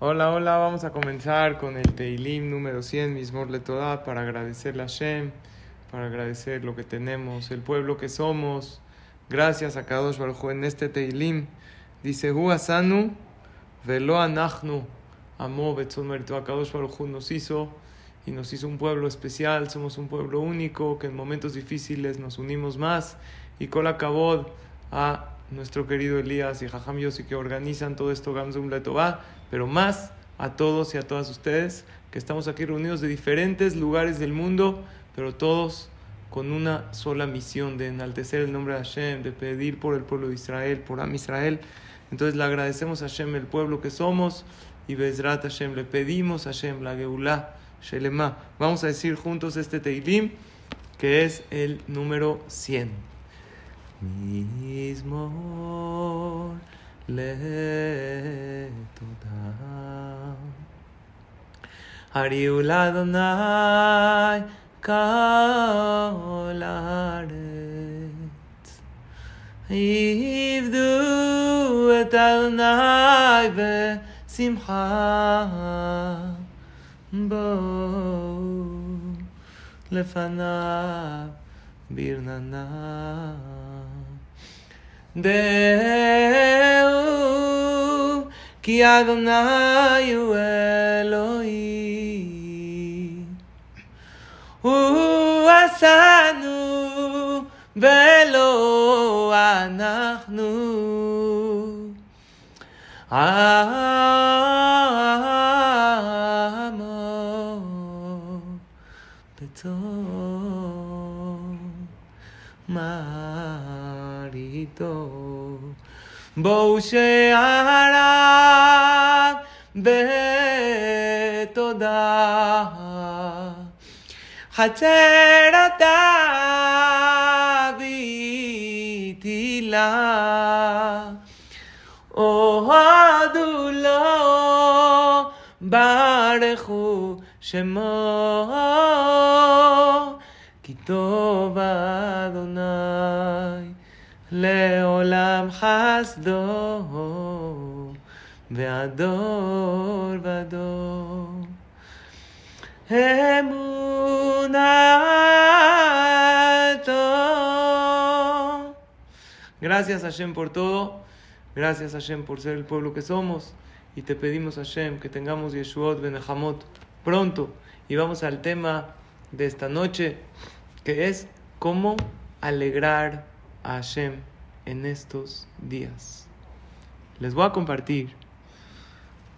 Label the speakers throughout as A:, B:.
A: Hola, hola, vamos a comenzar con el Teilim número 100, Mismor Letodá, para agradecerle a Shem, para agradecer lo que tenemos, el pueblo que somos. Gracias a Kadosh Baruj en este Teilim. Dice, Hu Asanu, Velo Anachnu, Amó Betzon Merito. Kadosh Baruj nos hizo y nos hizo un pueblo especial, somos un pueblo único, que en momentos difíciles nos unimos más. Y Kabod a nuestro querido Elías y Jajam Yossi que organizan todo esto, Gamzum Letová, pero más a todos y a todas ustedes que estamos aquí reunidos de diferentes lugares del mundo, pero todos con una sola misión de enaltecer el nombre de Hashem, de pedir por el pueblo de Israel, por Am Israel. Entonces le agradecemos a Hashem el pueblo que somos y Bezrat Hashem le pedimos a Hashem la Geulah Shelema. Vamos a decir juntos este Teilim que es el número 100. מזמור לתודה. הריעו לאדוני כל הארץ. עבדו את אדוני בשמחה. בואו לפניו ברננה. Deu, ki Adonai Elohi, Eloi. Hu asanu velo anachnu. Ah. מריתו. בואו שעריו בתודה. חצרתה בתהילה. אוהדו לו, ברכו שמו, כי טוב אדוני, לעולם חסדו, והדור ודור. אמונתו. Gracias Hashem por todo. Gracias Hashem por ser el pueblo que somos. Y te pedimos Hashem que tengamos Yeshuot Benehamot pronto. Y vamos al tema de esta noche, que es cómo alegrar Hashem en estos días. Les voy a compartir,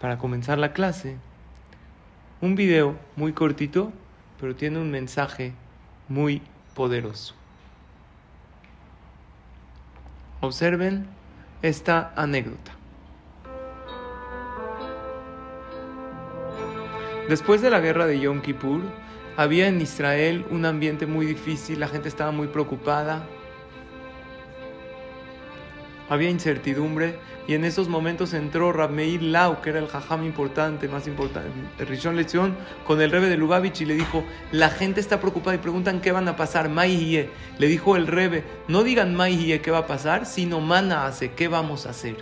A: para comenzar la clase, un video muy cortito, pero tiene un mensaje muy poderoso. Observen esta anécdota. Después de la guerra de Yom Kippur, había en Israel un ambiente muy difícil, la gente estaba muy preocupada, había incertidumbre y en esos momentos entró Rabmeir Lau, que era el jajam importante, más importante, Rishon Lezion, con el rebe de Lubavitch y le dijo, la gente está preocupada y preguntan qué van a pasar, Maihie. Le dijo el rebe, no digan Maihie qué va a pasar, sino Mana hace, qué vamos a hacer.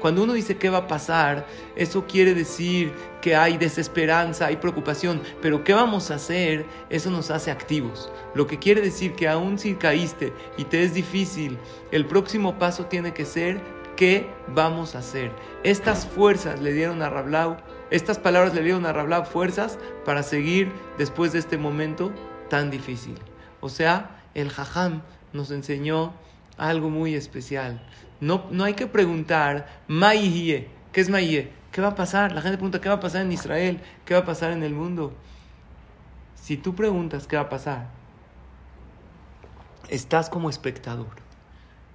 A: Cuando uno dice qué va a pasar, eso quiere decir que hay desesperanza, hay preocupación, pero qué vamos a hacer, eso nos hace activos. Lo que quiere decir que aún si caíste y te es difícil, el próximo paso tiene que ser qué vamos a hacer. Estas fuerzas le dieron a Rablau, estas palabras le dieron a Rablau fuerzas para seguir después de este momento tan difícil. O sea, el Jajam nos enseñó algo muy especial. No, no hay que preguntar, ¿qué es Maihie? ¿Qué va a pasar? La gente pregunta, ¿qué va a pasar en Israel? ¿Qué va a pasar en el mundo? Si tú preguntas qué va a pasar, estás como espectador.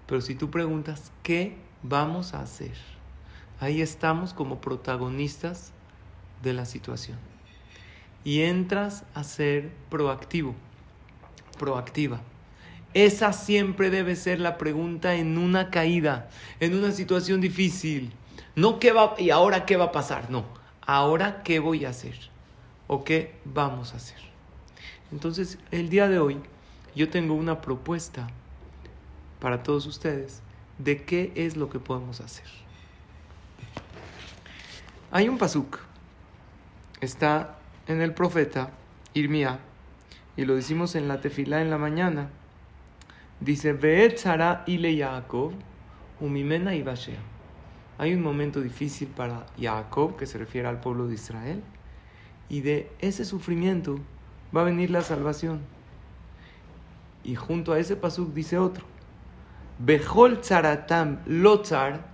A: Pero si tú preguntas, ¿qué vamos a hacer? Ahí estamos como protagonistas de la situación. Y entras a ser proactivo, proactiva. Esa siempre debe ser la pregunta en una caída, en una situación difícil. No qué va y ahora qué va a pasar, no. Ahora qué voy a hacer o qué vamos a hacer. Entonces, el día de hoy yo tengo una propuesta para todos ustedes de qué es lo que podemos hacer. Hay un pasuk. Está en el profeta Irmía. Y lo decimos en la tefilá en la mañana. Dice, ile Yaakov, umimena y Hay un momento difícil para Jacob, que se refiere al pueblo de Israel. Y de ese sufrimiento va a venir la salvación. Y junto a ese pasuk dice otro. Behol tzaratam lotzar,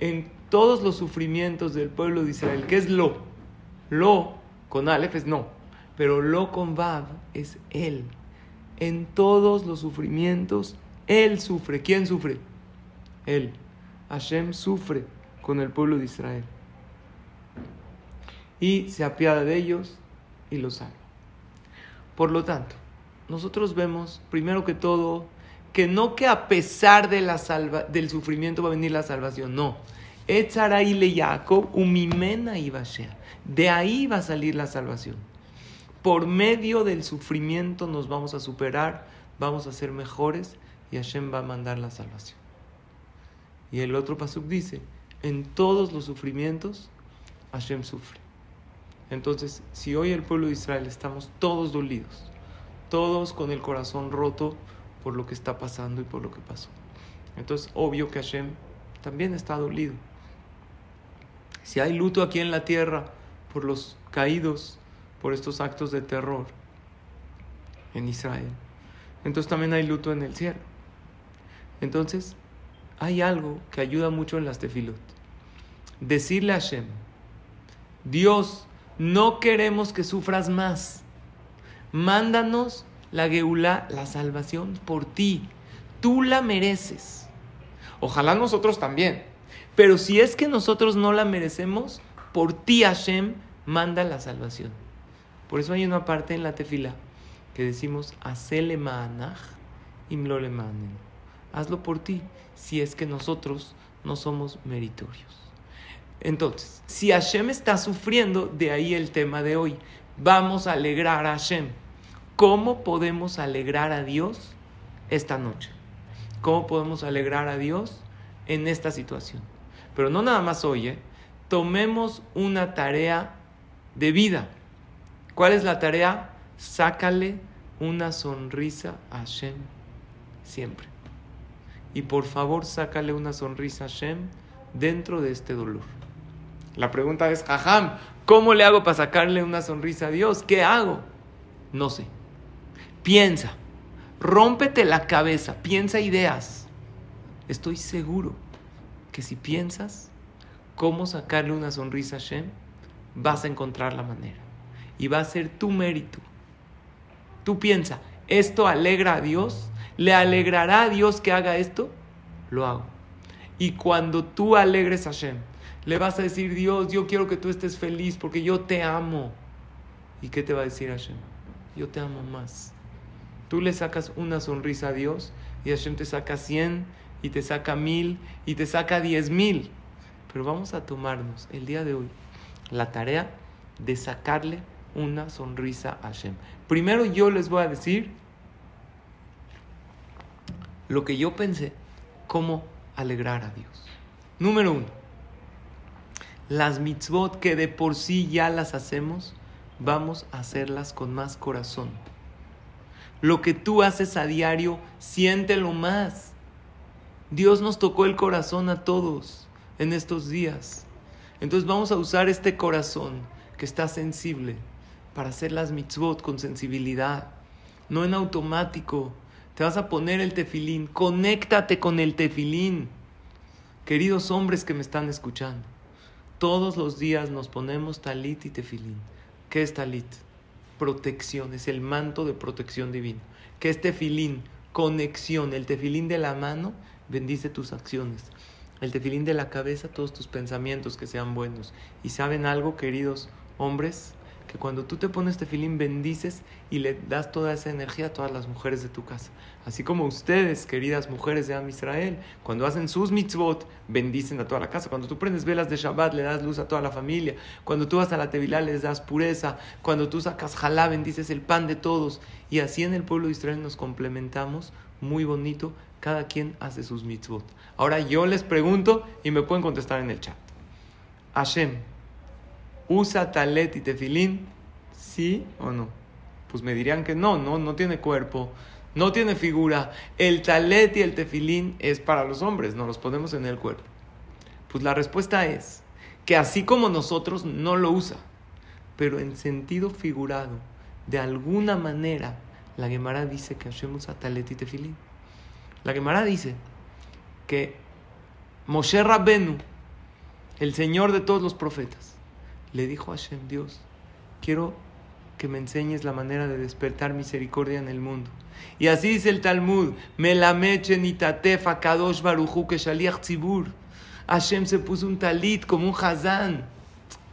A: en todos los sufrimientos del pueblo de Israel. ¿Qué es lo? Lo con Aleph es no, pero lo con Vav es él. En todos los sufrimientos, él sufre. ¿Quién sufre? Él. Hashem sufre con el pueblo de Israel. Y se apiada de ellos y los salva. Por lo tanto, nosotros vemos, primero que todo, que no que a pesar de la del sufrimiento va a venir la salvación, no. umimena De ahí va a salir la salvación. Por medio del sufrimiento nos vamos a superar, vamos a ser mejores y Hashem va a mandar la salvación. Y el otro pasuk dice, en todos los sufrimientos Hashem sufre. Entonces, si hoy el pueblo de Israel estamos todos dolidos, todos con el corazón roto por lo que está pasando y por lo que pasó. Entonces, obvio que Hashem también está dolido. Si hay luto aquí en la tierra por los caídos, por estos actos de terror en Israel, entonces también hay luto en el cielo. Entonces, hay algo que ayuda mucho en las tefilot. Decirle a Hashem, Dios, no queremos que sufras más. Mándanos la Geulá, la salvación por ti. Tú la mereces. Ojalá nosotros también. Pero si es que nosotros no la merecemos, por ti Hashem manda la salvación. Por eso hay una parte en la tefila que decimos, Hacele ma'anach imlole Hazlo por ti, si es que nosotros no somos meritorios. Entonces, si Hashem está sufriendo, de ahí el tema de hoy. Vamos a alegrar a Hashem. ¿Cómo podemos alegrar a Dios esta noche? ¿Cómo podemos alegrar a Dios en esta situación? Pero no nada más hoy, ¿eh? tomemos una tarea de vida. ¿Cuál es la tarea? Sácale una sonrisa a Hashem siempre. Y por favor, sácale una sonrisa a Hashem dentro de este dolor. La pregunta es, Jajam, ¿cómo le hago para sacarle una sonrisa a Dios? ¿Qué hago? No sé. Piensa, rómpete la cabeza, piensa ideas. Estoy seguro que si piensas cómo sacarle una sonrisa a Shem, vas a encontrar la manera. Y va a ser tu mérito. Tú piensa, ¿esto alegra a Dios? ¿Le alegrará a Dios que haga esto? Lo hago. Y cuando tú alegres a Shem, le vas a decir, Dios, yo quiero que tú estés feliz porque yo te amo. ¿Y qué te va a decir Hashem? Yo te amo más. Tú le sacas una sonrisa a Dios y Hashem te saca cien y te saca mil y te saca diez mil. Pero vamos a tomarnos el día de hoy la tarea de sacarle una sonrisa a Hashem. Primero yo les voy a decir lo que yo pensé, cómo alegrar a Dios. Número uno, las mitzvot que de por sí ya las hacemos, vamos a hacerlas con más corazón. Lo que tú haces a diario, siéntelo más. Dios nos tocó el corazón a todos en estos días. Entonces vamos a usar este corazón que está sensible para hacer las mitzvot con sensibilidad, no en automático. Te vas a poner el tefilín, conéctate con el tefilín. Queridos hombres que me están escuchando, todos los días nos ponemos talit y tefilín. ¿Qué es talit? Protección, es el manto de protección divina. ¿Qué es tefilín? Conexión. El tefilín de la mano bendice tus acciones. El tefilín de la cabeza, todos tus pensamientos que sean buenos. ¿Y saben algo, queridos hombres? Que cuando tú te pones tefilín bendices y le das toda esa energía a todas las mujeres de tu casa. Así como ustedes, queridas mujeres de Am Israel, cuando hacen sus mitzvot, bendicen a toda la casa. Cuando tú prendes velas de Shabbat, le das luz a toda la familia. Cuando tú vas a la Tevilá, les das pureza. Cuando tú sacas jalá, bendices el pan de todos. Y así en el pueblo de Israel nos complementamos muy bonito. Cada quien hace sus mitzvot. Ahora yo les pregunto y me pueden contestar en el chat. Hashem, ¿usa talet y tefilín? ¿Sí o no? Pues me dirían que no, no, no tiene cuerpo, no tiene figura. El talet y el tefilín es para los hombres, no los ponemos en el cuerpo. Pues la respuesta es que así como nosotros no lo usa, pero en sentido figurado, de alguna manera, la Gemara dice que Hashem usa talet y tefilín. La Gemara dice que Moshe Rabbenu, el Señor de todos los profetas, le dijo a Hashem, Dios, quiero que me enseñes la manera de despertar misericordia en el mundo. Y así dice el Talmud, kadosh que shaliach tzibur. Hashem se puso un talit como un hazán.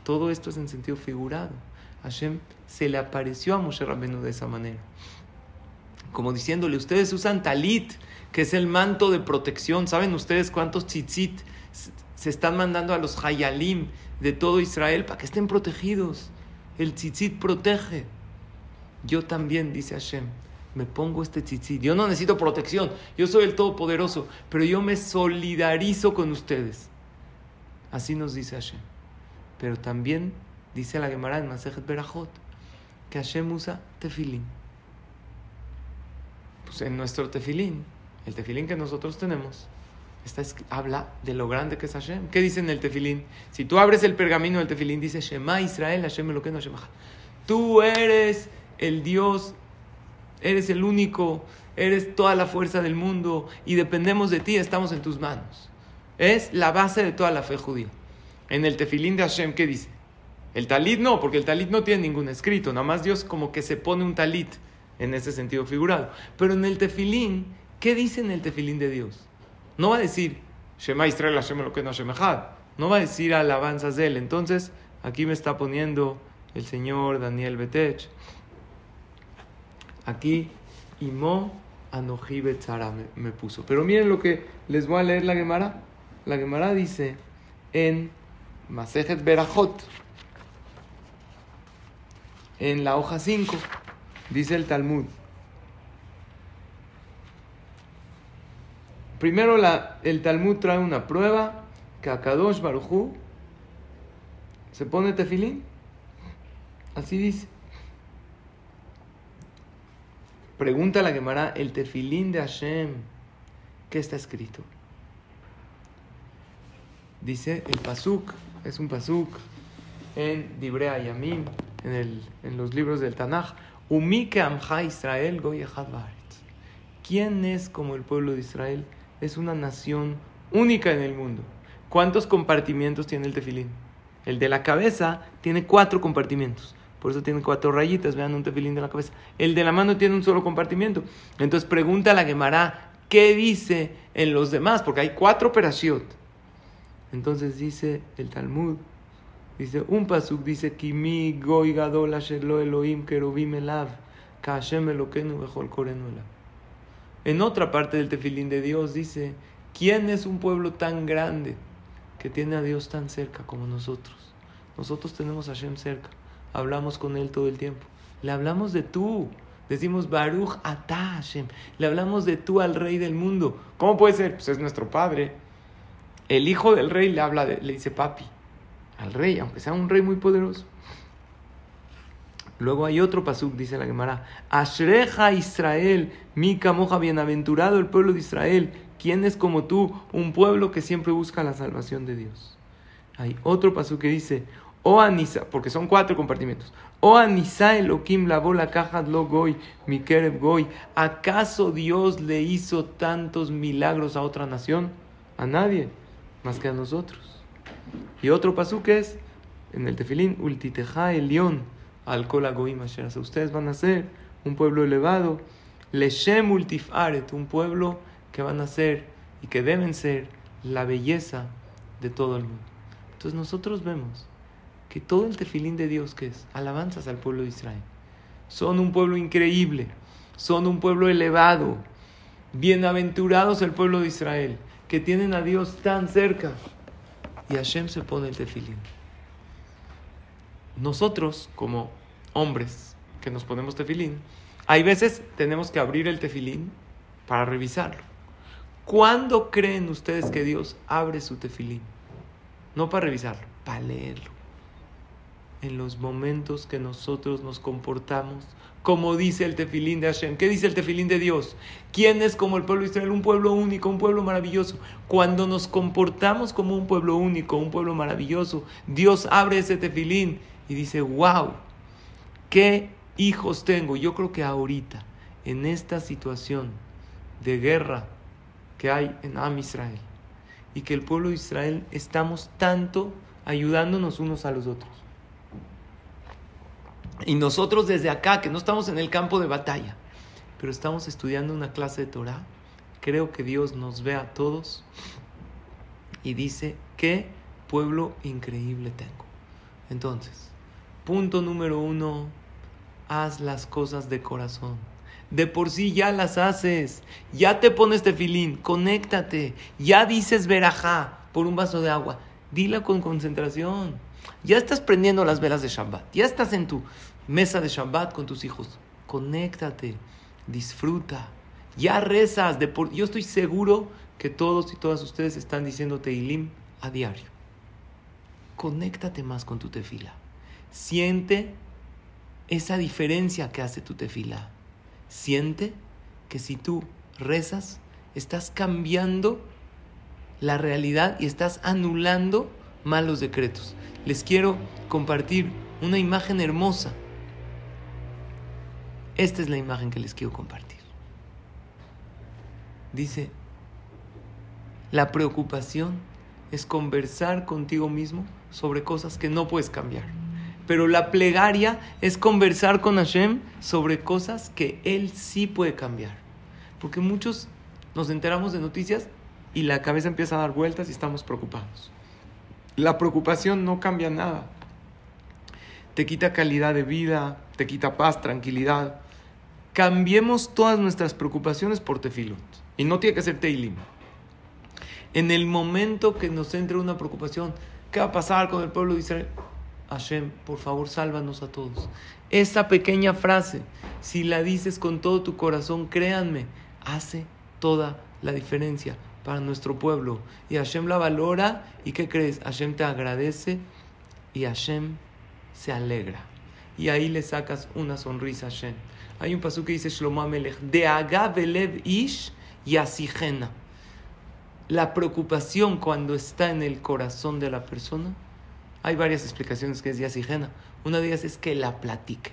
A: Todo esto es en sentido figurado. Hashem se le apareció a Moshe Rabbenu de esa manera. Como diciéndole, ustedes usan talit, que es el manto de protección. ¿Saben ustedes cuántos tzitzit se están mandando a los hayalim de todo Israel para que estén protegidos? El tzitzit protege. Yo también, dice Hashem, me pongo este tzitzit. Yo no necesito protección, yo soy el Todopoderoso, pero yo me solidarizo con ustedes. Así nos dice Hashem. Pero también dice la Gemara en Masejet Berajot que Hashem usa tefilín. Pues en nuestro tefilín, el tefilín que nosotros tenemos, está, habla de lo grande que es Hashem. ¿Qué dice en el tefilín? Si tú abres el pergamino del tefilín, dice Shema Israel, Hashem lo que no Tú eres el Dios Eres el único, eres toda la fuerza del mundo y dependemos de ti, estamos en tus manos. Es la base de toda la fe judía. En el tefilín de Hashem, ¿qué dice? El talit no, porque el talit no tiene ningún escrito, nada más Dios como que se pone un talit en ese sentido figurado. Pero en el tefilín, ¿qué dice en el tefilín de Dios? No va a decir, Shema Israel Hashem lo que no No va a decir alabanzas de él. Entonces, aquí me está poniendo el señor Daniel Betech Aquí, Imo Anoji Betzara me, puso. Pero miren lo que les voy a leer la Gemara. La Gemara dice en Masejet Berajot, en la hoja 5, dice el Talmud. Primero la, el Talmud trae una prueba que a Kadosh Baruchu se pone tefilín. Así dice. Pregunta la Gemara, el tefilín de Hashem, ¿qué está escrito? Dice el pasuk, es un pasuk en Dibrea Yamim, en, el, en los libros del Tanaj. Umike Amha Israel ¿Quién es como el pueblo de Israel? Es una nación única en el mundo. ¿Cuántos compartimientos tiene el tefilín? El de la cabeza tiene cuatro compartimientos. Por eso tiene cuatro rayitas, vean un tefilín de la cabeza. El de la mano tiene un solo compartimiento. Entonces pregunta a la Gemara, ¿qué dice en los demás? Porque hay cuatro perashiot. Entonces dice el Talmud, dice, un pasuk dice, Kimi goy gadol Elohim kerubim elav, elokenu korenu En otra parte del tefilín de Dios dice, ¿quién es un pueblo tan grande que tiene a Dios tan cerca como nosotros? Nosotros tenemos a Hashem cerca hablamos con Él todo el tiempo. Le hablamos de tú. Decimos Baruch Atah Hashem. Le hablamos de tú al rey del mundo. ¿Cómo puede ser? Pues es nuestro padre. El hijo del rey le habla, le dice papi al rey, aunque sea un rey muy poderoso. Luego hay otro pasuk, dice la Gemara. Ashreja Israel, mi camoja, bienaventurado el pueblo de Israel. ¿Quién es como tú? Un pueblo que siempre busca la salvación de Dios. Hay otro pasuk que dice, o Anisa, porque son cuatro compartimentos. O Anisa Elohim lavó la caja lo goy, mi goy. ¿Acaso Dios le hizo tantos milagros a otra nación? A nadie, más que a nosotros. Y otro pasú que es, en el tefilín, ultiteja el león, al goy Ustedes van a ser un pueblo elevado, leshem ultifaret, un pueblo que van a ser y que deben ser la belleza de todo el mundo. Entonces nosotros vemos que todo el tefilín de Dios que es alabanzas al pueblo de Israel. Son un pueblo increíble, son un pueblo elevado, bienaventurados el pueblo de Israel, que tienen a Dios tan cerca. Y Hashem se pone el tefilín. Nosotros, como hombres que nos ponemos tefilín, hay veces tenemos que abrir el tefilín para revisarlo. ¿Cuándo creen ustedes que Dios abre su tefilín? No para revisarlo, para leerlo. en los momentos que nosotros nos comportamos como dice el tefilín de Hashem. ¿Qué dice el tefilín de Dios? ¿Quién es como el pueblo de Israel? Un pueblo único, un pueblo maravilloso. Cuando nos comportamos como un pueblo único, un pueblo maravilloso, Dios abre ese tefilín y dice, wow, ¿qué hijos tengo? Yo creo que ahorita, en esta situación de guerra que hay en Am Israel, y que el pueblo de Israel estamos tanto ayudándonos unos a los otros. Y nosotros desde acá, que no estamos en el campo de batalla, pero estamos estudiando una clase de Torah, creo que Dios nos ve a todos y dice, qué pueblo increíble tengo. Entonces, punto número uno, haz las cosas de corazón. De por sí ya las haces, ya te pones tefilín, conéctate, ya dices verajá por un vaso de agua, dila con concentración. Ya estás prendiendo las velas de Shabbat, ya estás en tu mesa de Shabbat con tus hijos. Conéctate, disfruta. Ya rezas. De por... Yo estoy seguro que todos y todas ustedes están diciendo Teilim a diario. Conéctate más con tu tefila. Siente esa diferencia que hace tu tefila. Siente que si tú rezas, estás cambiando la realidad y estás anulando malos decretos. Les quiero compartir una imagen hermosa esta es la imagen que les quiero compartir. Dice, la preocupación es conversar contigo mismo sobre cosas que no puedes cambiar. Pero la plegaria es conversar con Hashem sobre cosas que Él sí puede cambiar. Porque muchos nos enteramos de noticias y la cabeza empieza a dar vueltas y estamos preocupados. La preocupación no cambia nada. Te quita calidad de vida, te quita paz, tranquilidad cambiemos todas nuestras preocupaciones por tefilot. Y no tiene que ser teilim. En el momento que nos entre una preocupación, ¿qué va a pasar con el pueblo de Israel? Hashem, por favor, sálvanos a todos. Esa pequeña frase, si la dices con todo tu corazón, créanme, hace toda la diferencia para nuestro pueblo. Y Hashem la valora y ¿qué crees? Hashem te agradece y Hashem se alegra. Y ahí le sacas una sonrisa a Hashem. Hay un pasú que dice Shlomo Amelech, de agavelev ish y. La preocupación cuando está en el corazón de la persona, hay varias explicaciones que es yasigena. Una de ellas es que la platique.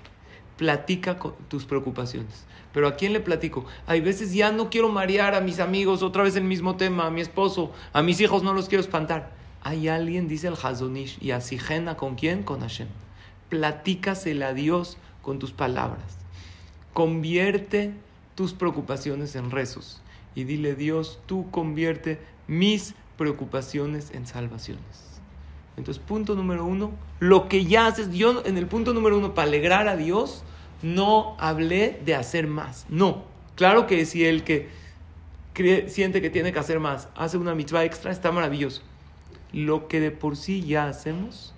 A: Platica con tus preocupaciones. Pero ¿a quién le platico? Hay veces ya no quiero marear a mis amigos, otra vez el mismo tema, a mi esposo, a mis hijos no los quiero espantar. Hay alguien, dice el Hazonish, y asigena con quién? Con Hashem. Platícasela a Dios con tus palabras. Convierte tus preocupaciones en rezos y dile Dios, tú convierte mis preocupaciones en salvaciones. Entonces, punto número uno, lo que ya haces, yo en el punto número uno, para alegrar a Dios, no hablé de hacer más. No, claro que si el que siente que tiene que hacer más hace una mitzvah extra, está maravilloso. Lo que de por sí ya hacemos,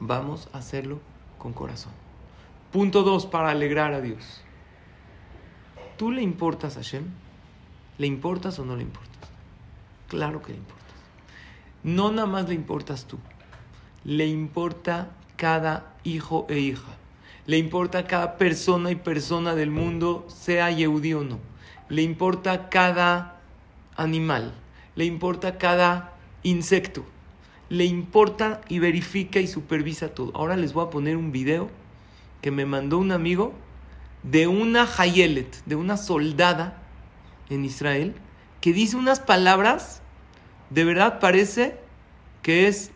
A: vamos a hacerlo con corazón. Punto dos, para alegrar a Dios. ¿Tú le importas a Hashem? ¿Le importas o no le importas? Claro que le importas. No nada más le importas tú. Le importa cada hijo e hija. Le importa cada persona y persona del mundo, sea yehudí o no. Le importa cada animal. Le importa cada insecto. Le importa y verifica y supervisa todo. Ahora les voy a poner un video que me mandó un amigo de una Hayelet, de una soldada en Israel, que dice unas palabras, de verdad parece que es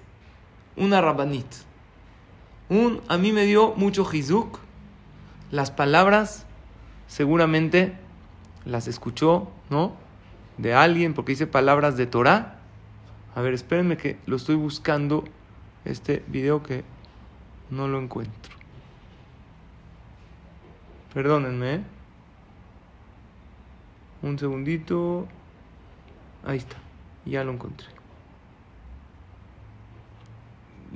A: una rabanit. Un, a mí me dio mucho jizuk. Las palabras seguramente las escuchó, ¿no? De alguien, porque dice palabras de Torah. A ver, espérenme que lo estoy buscando, este video que no lo encuentro. Perdónenme. ¿eh? Un segundito. Ahí está. Ya lo encontré.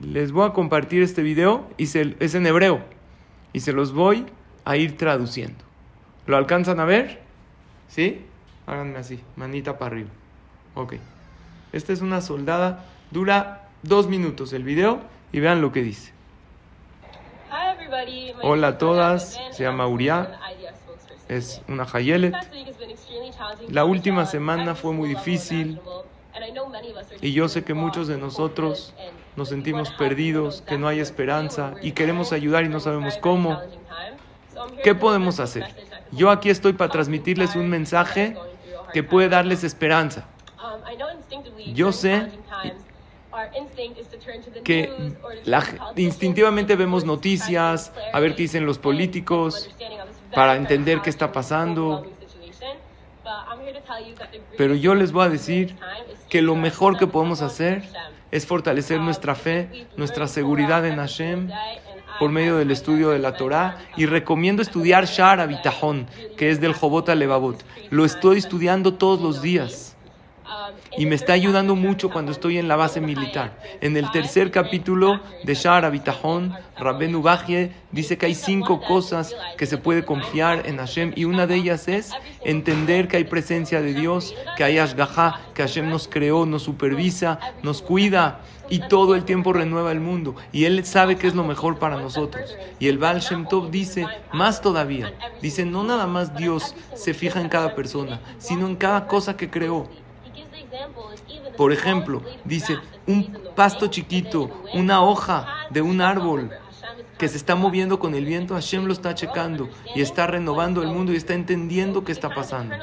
A: Les voy a compartir este video y es en hebreo. Y se los voy a ir traduciendo. ¿Lo alcanzan a ver? ¿Sí? Háganme así, manita para arriba. Ok. Esta es una soldada. Dura dos minutos el video y vean lo que dice. Hola a todas, se llama Uriah, es una Hayelet. La última semana fue muy difícil y yo sé que muchos de nosotros nos sentimos perdidos, que no hay esperanza y queremos ayudar y no sabemos cómo. ¿Qué podemos hacer? Yo aquí estoy para transmitirles un mensaje que puede darles esperanza. Yo sé que instintivamente vemos noticias, a ver qué dicen los políticos, para entender qué está pasando. Pero yo les voy a decir que lo mejor que podemos hacer es fortalecer nuestra fe, nuestra seguridad en Hashem por medio del estudio de la Torah y recomiendo estudiar Shar Abitahon, que es del Jobot Levavot. Lo estoy estudiando todos los días y me está ayudando mucho cuando estoy en la base militar. En el tercer capítulo de Shar Abitahon, Rabben Ubajie dice que hay cinco cosas que se puede confiar en Hashem y una de ellas es entender que hay presencia de Dios, que hay Ashgaha, que Hashem nos creó, nos supervisa, nos cuida y todo el tiempo renueva el mundo y Él sabe que es lo mejor para nosotros. Y el Baal Shem Tov dice más todavía, dice no nada más Dios se fija en cada persona, sino en cada cosa que creó. Por ejemplo, dice, un pasto chiquito, una hoja de un árbol que se está moviendo con el viento, Hashem lo está checando y está renovando el mundo y está entendiendo qué está pasando.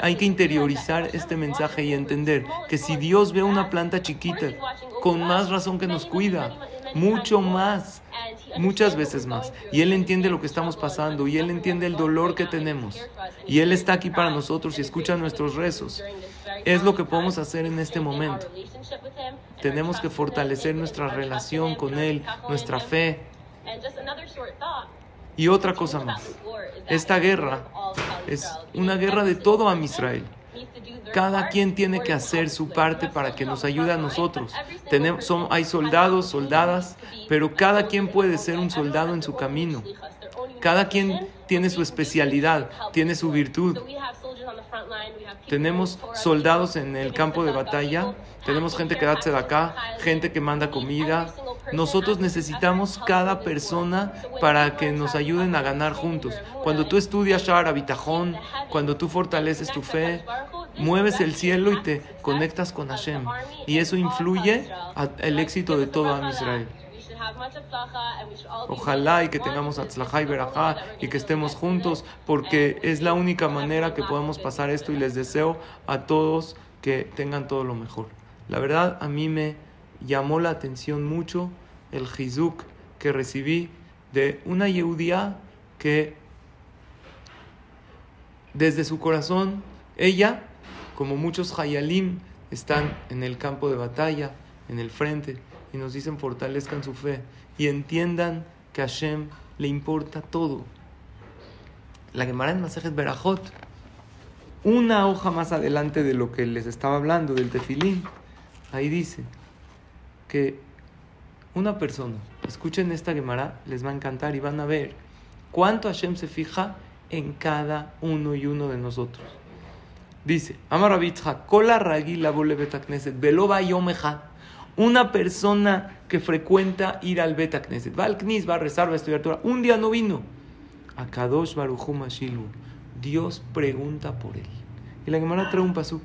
A: Hay que interiorizar este mensaje y entender que si Dios ve una planta chiquita, con más razón que nos cuida, mucho más, muchas veces más. Y Él entiende lo que estamos pasando y Él entiende el dolor que tenemos. Y Él está aquí para nosotros y escucha nuestros rezos es lo que podemos hacer en este momento. Tenemos que fortalecer nuestra relación con Él, nuestra fe. Y otra cosa más, esta guerra es una guerra de todo a Israel. Cada quien tiene que hacer su parte para que nos ayude a nosotros. Son, hay soldados, soldadas, pero cada quien puede ser un soldado en su camino. Cada quien tiene su especialidad, tiene su virtud. Tenemos soldados en el campo de batalla, tenemos gente que da acá, gente que manda comida. Nosotros necesitamos cada persona para que nos ayuden a ganar juntos. Cuando tú estudias Shara Bitajón, cuando tú fortaleces tu fe, mueves el cielo y te conectas con Hashem. Y eso influye al éxito de todo Israel. Ojalá y que tengamos Atzlajá y Berajá y que estemos juntos, porque es la única manera que podemos pasar esto y les deseo a todos que tengan todo lo mejor. La verdad, a mí me llamó la atención mucho el Jizuk que recibí de una Yehudia que desde su corazón, ella, como muchos Hayalim, están en el campo de batalla, en el frente y nos dicen fortalezcan su fe y entiendan que a Hashem le importa todo. La Gemara en Masejet Berajot, una hoja más adelante de lo que les estaba hablando, del tefilín, ahí dice que una persona, escuchen esta Gemara, les va a encantar y van a ver cuánto Hashem se fija en cada uno y uno de nosotros. Dice, Amar Kola Ragi la betakneset, velo una persona que frecuenta ir al Bet Knesset, va al Knis, va a rezar, va a estudiar Torah, un día no vino. A Kadosh Baruchum Dios pregunta por él. Y la Gemara trae un pasuk.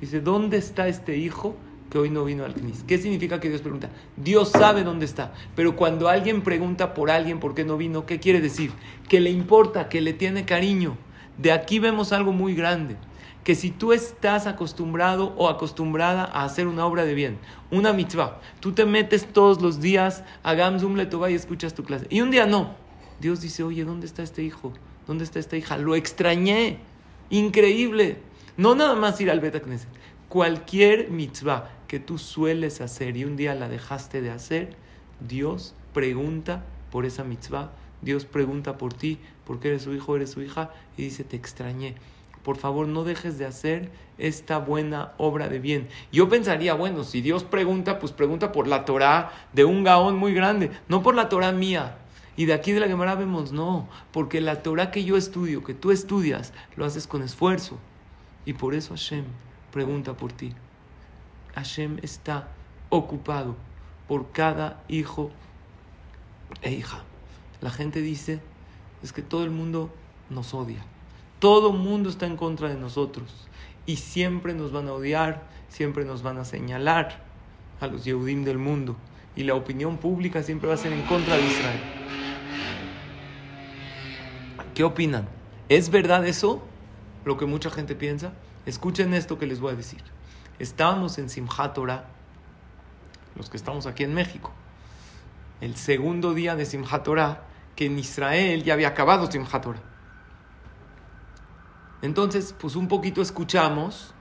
A: Dice, ¿dónde está este hijo que hoy no vino al Knis? ¿Qué significa que Dios pregunta? Dios sabe dónde está. Pero cuando alguien pregunta por alguien por qué no vino, ¿qué quiere decir? Que le importa, que le tiene cariño. De aquí vemos algo muy grande que si tú estás acostumbrado o acostumbrada a hacer una obra de bien, una mitzvah, tú te metes todos los días a Gamzum Letová y escuchas tu clase. Y un día no. Dios dice, oye, ¿dónde está este hijo? ¿Dónde está esta hija? Lo extrañé. Increíble. No nada más ir al Bet Cualquier mitzvah que tú sueles hacer y un día la dejaste de hacer, Dios pregunta por esa mitzvah. Dios pregunta por ti, porque eres su hijo, eres su hija, y dice, te extrañé por favor no dejes de hacer esta buena obra de bien. Yo pensaría, bueno, si Dios pregunta, pues pregunta por la Torah de un gaón muy grande, no por la Torah mía. Y de aquí de la Gemara vemos, no, porque la Torah que yo estudio, que tú estudias, lo haces con esfuerzo. Y por eso Hashem pregunta por ti. Hashem está ocupado por cada hijo e hija. La gente dice, es que todo el mundo nos odia. Todo mundo está en contra de nosotros. Y siempre nos van a odiar, siempre nos van a señalar a los Yehudim del mundo. Y la opinión pública siempre va a ser en contra de Israel. ¿Qué opinan? ¿Es verdad eso? Lo que mucha gente piensa. Escuchen esto que les voy a decir. Estábamos en Simchat Torah, los que estamos aquí en México, el segundo día de Simchat Torah, que en Israel ya había acabado Simchat Torah. Entonces, pues un poquito escuchamos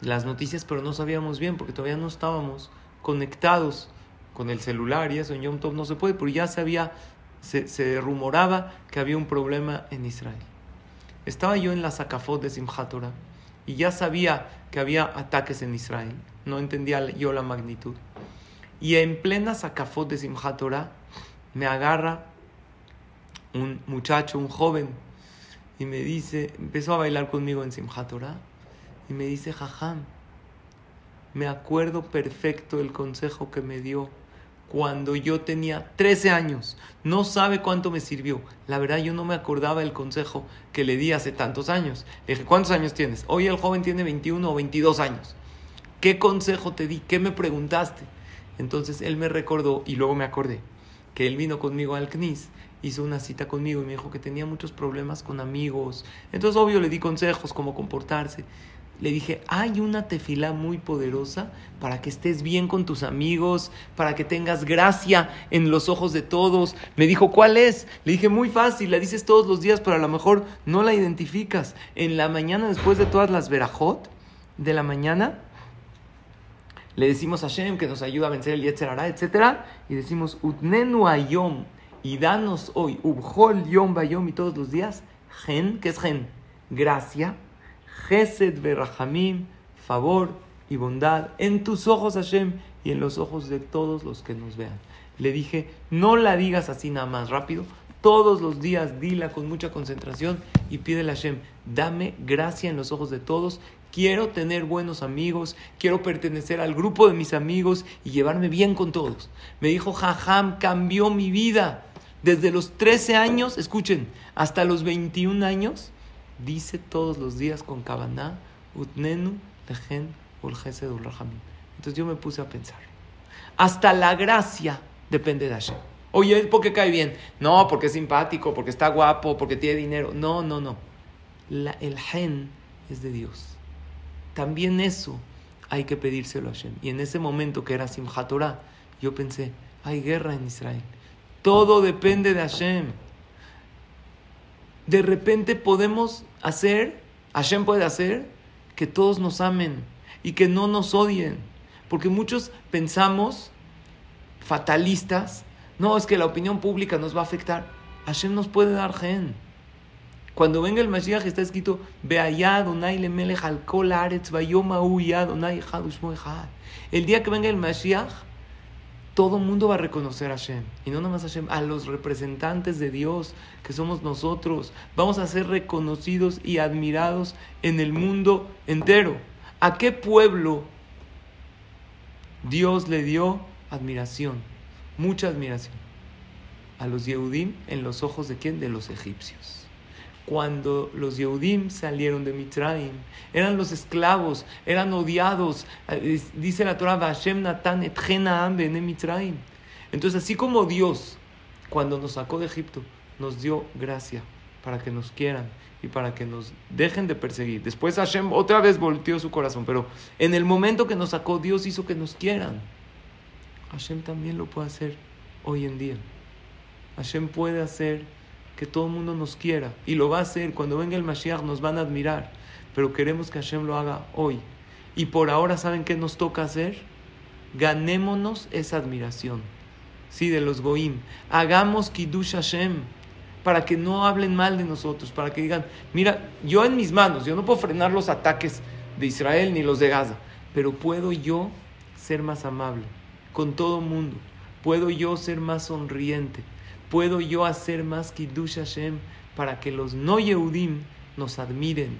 A: las noticias, pero no sabíamos bien porque todavía no estábamos conectados con el celular y eso en Yom Tov no se puede, pero ya se había, se, rumoraba que había un problema en Israel. Estaba yo en la Zacafot de Simchat y ya sabía que había ataques en Israel. No entendía yo la magnitud. Y en plena Zacafot de Simchat me agarra un muchacho, un joven, y me dice, empezó a bailar conmigo en Simchat y me dice, Jajam, me acuerdo perfecto el consejo que me dio cuando yo tenía 13 años. No sabe cuánto me sirvió. La verdad yo no me acordaba el consejo que le di hace tantos años. Le dije, ¿cuántos años tienes? Hoy el joven tiene 21 o 22 años. ¿Qué consejo te di? ¿Qué me preguntaste? Entonces él me recordó y luego me acordé que él vino conmigo al CNIS, hizo una cita conmigo y me dijo que tenía muchos problemas con amigos. Entonces obvio le di consejos, cómo comportarse le dije, hay una tefilá muy poderosa para que estés bien con tus amigos, para que tengas gracia en los ojos de todos. Me dijo, ¿cuál es? Le dije, muy fácil, la dices todos los días, pero a lo mejor no la identificas. En la mañana, después de todas las verajot de la mañana, le decimos a Hashem que nos ayuda a vencer el Yetzerara, etc. Y decimos, Utnenu ayom, y danos hoy, Ubhol yom bayom, y todos los días, gen, ¿qué es gen? Gracia Gesed Berrahamim, favor y bondad en tus ojos, Hashem, y en los ojos de todos los que nos vean. Le dije, no la digas así nada más rápido, todos los días dila con mucha concentración y pídele a Hashem, dame gracia en los ojos de todos. Quiero tener buenos amigos, quiero pertenecer al grupo de mis amigos y llevarme bien con todos. Me dijo, Jajam, cambió mi vida. Desde los 13 años, escuchen, hasta los 21 años, dice todos los días con Kavaná, Utnenu, Tejen, Ulgesed, Entonces yo me puse a pensar. Hasta la gracia depende de Hashem. Oye, ¿por qué cae bien? No, porque es simpático, porque está guapo, porque tiene dinero. No, no, no. el gen es de Dios. También eso hay que pedírselo a Hashem. Y en ese momento que era Simchat yo pensé, hay guerra en Israel. Todo depende de Hashem de repente podemos hacer, Hashem puede hacer, que todos nos amen y que no nos odien. Porque muchos pensamos, fatalistas, no, es que la opinión pública nos va a afectar. Hashem nos puede dar gen. Cuando venga el Mashiach está escrito, El día que venga el Mashiach, todo el mundo va a reconocer a Hashem. Y no nomás a Hashem, a los representantes de Dios, que somos nosotros. Vamos a ser reconocidos y admirados en el mundo entero. ¿A qué pueblo Dios le dio admiración? Mucha admiración. A los Yehudim en los ojos de quién? De los egipcios cuando los Yehudim salieron de Mitraim, eran los esclavos, eran odiados. Eh, dice la Torah, Hashem Natan et Mitraim. Entonces, así como Dios, cuando nos sacó de Egipto, nos dio gracia para que nos quieran y para que nos dejen de perseguir. Después Hashem otra vez volteó su corazón, pero en el momento que nos sacó, Dios hizo que nos quieran. Hashem también lo puede hacer hoy en día. Hashem puede hacer que todo el mundo nos quiera y lo va a hacer. Cuando venga el Mashiach nos van a admirar, pero queremos que Hashem lo haga hoy. Y por ahora, ¿saben qué nos toca hacer? Ganémonos esa admiración. Sí, de los Goim. Hagamos Kiddush Hashem para que no hablen mal de nosotros, para que digan, mira, yo en mis manos, yo no puedo frenar los ataques de Israel ni los de Gaza, pero puedo yo ser más amable con todo mundo, puedo yo ser más sonriente, puedo yo hacer más Kiddush Hashem para que los no Yehudim nos admiren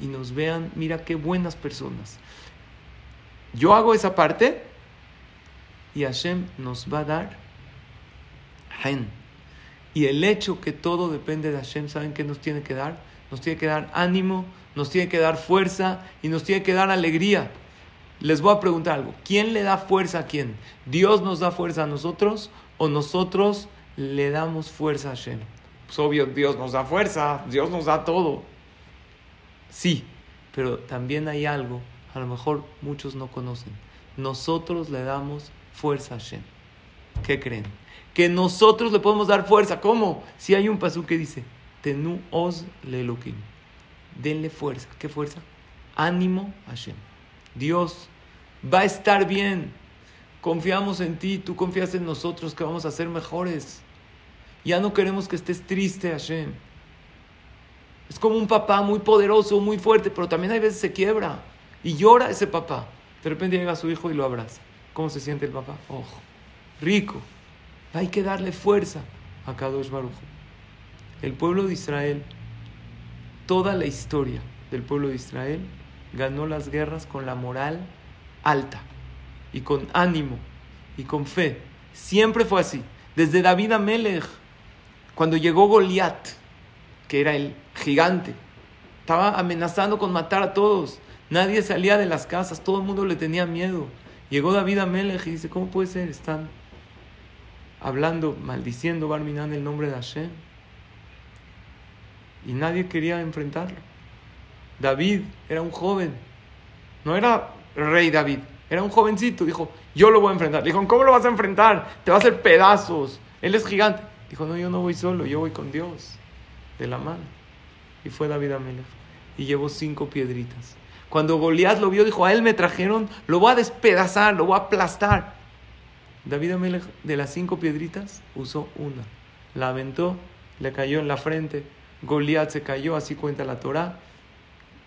A: y nos vean, mira qué buenas personas. Yo hago esa parte y Hashem nos va a dar Hen. Y el hecho que todo depende de Hashem, ¿saben qué nos tiene que dar? Nos tiene que dar ánimo, nos tiene que dar fuerza y nos tiene que dar alegría. Les voy a preguntar algo. ¿Quién le da fuerza a quién? ¿Dios nos da fuerza a nosotros o nosotros le damos fuerza a Hashem? Pues obvio, Dios nos da fuerza, Dios nos da todo. Sí, pero también hay algo, a lo mejor muchos no conocen. Nosotros le damos fuerza a Hashem. ¿Qué creen? Que nosotros le podemos dar fuerza. ¿Cómo? Si hay un pasú que dice, Tenu os lelukim. Denle fuerza. ¿Qué fuerza? Ánimo a Hashem. Dios va a estar bien. Confiamos en ti, tú confías en nosotros que vamos a ser mejores. Ya no queremos que estés triste, Hashem. Es como un papá muy poderoso, muy fuerte, pero también hay veces se quiebra y llora ese papá. De repente llega su hijo y lo abraza. ¿Cómo se siente el papá? Ojo, rico. Hay que darle fuerza a Kadosh Baruch. El pueblo de Israel, toda la historia del pueblo de Israel, ganó las guerras con la moral alta y con ánimo y con fe. Siempre fue así. Desde David Amelech, cuando llegó Goliat, que era el gigante, estaba amenazando con matar a todos. Nadie salía de las casas, todo el mundo le tenía miedo. Llegó David Amelech y dice, ¿cómo puede ser? Están hablando, maldiciendo Barminan el nombre de Hashem. Y nadie quería enfrentarlo. David era un joven, no era rey David, era un jovencito. Dijo, yo lo voy a enfrentar. Dijo, ¿cómo lo vas a enfrentar? Te va a hacer pedazos. Él es gigante. Dijo, no, yo no voy solo, yo voy con Dios, de la mano. Y fue David Amelech. Y llevó cinco piedritas. Cuando Goliat lo vio, dijo, a él me trajeron, lo voy a despedazar, lo voy a aplastar. David Amelech, de las cinco piedritas, usó una. La aventó, le cayó en la frente. Goliat se cayó, así cuenta la Torah.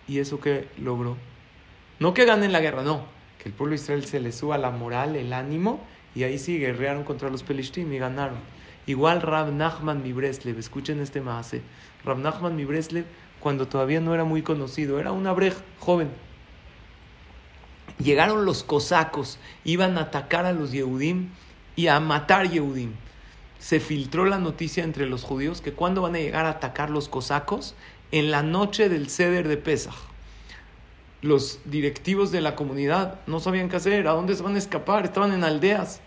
A: ¿Y eso que logró? No que ganen la guerra, no. Que el pueblo de Israel se le suba la moral, el ánimo, y ahí sí guerrearon contra los Pelishtim y ganaron. Igual Rab Nachman Mibreslev, escuchen este maase. Rab Nachman Mibreslev, cuando todavía no era muy conocido, era un abrej joven. Llegaron los cosacos, iban a atacar a los Yehudim y a matar Yehudim. Se filtró la noticia entre los judíos que cuando van a llegar a atacar los cosacos, en la noche del ceder de Pesach. Los directivos de la comunidad no sabían qué hacer, a dónde se van a escapar, estaban en aldeas,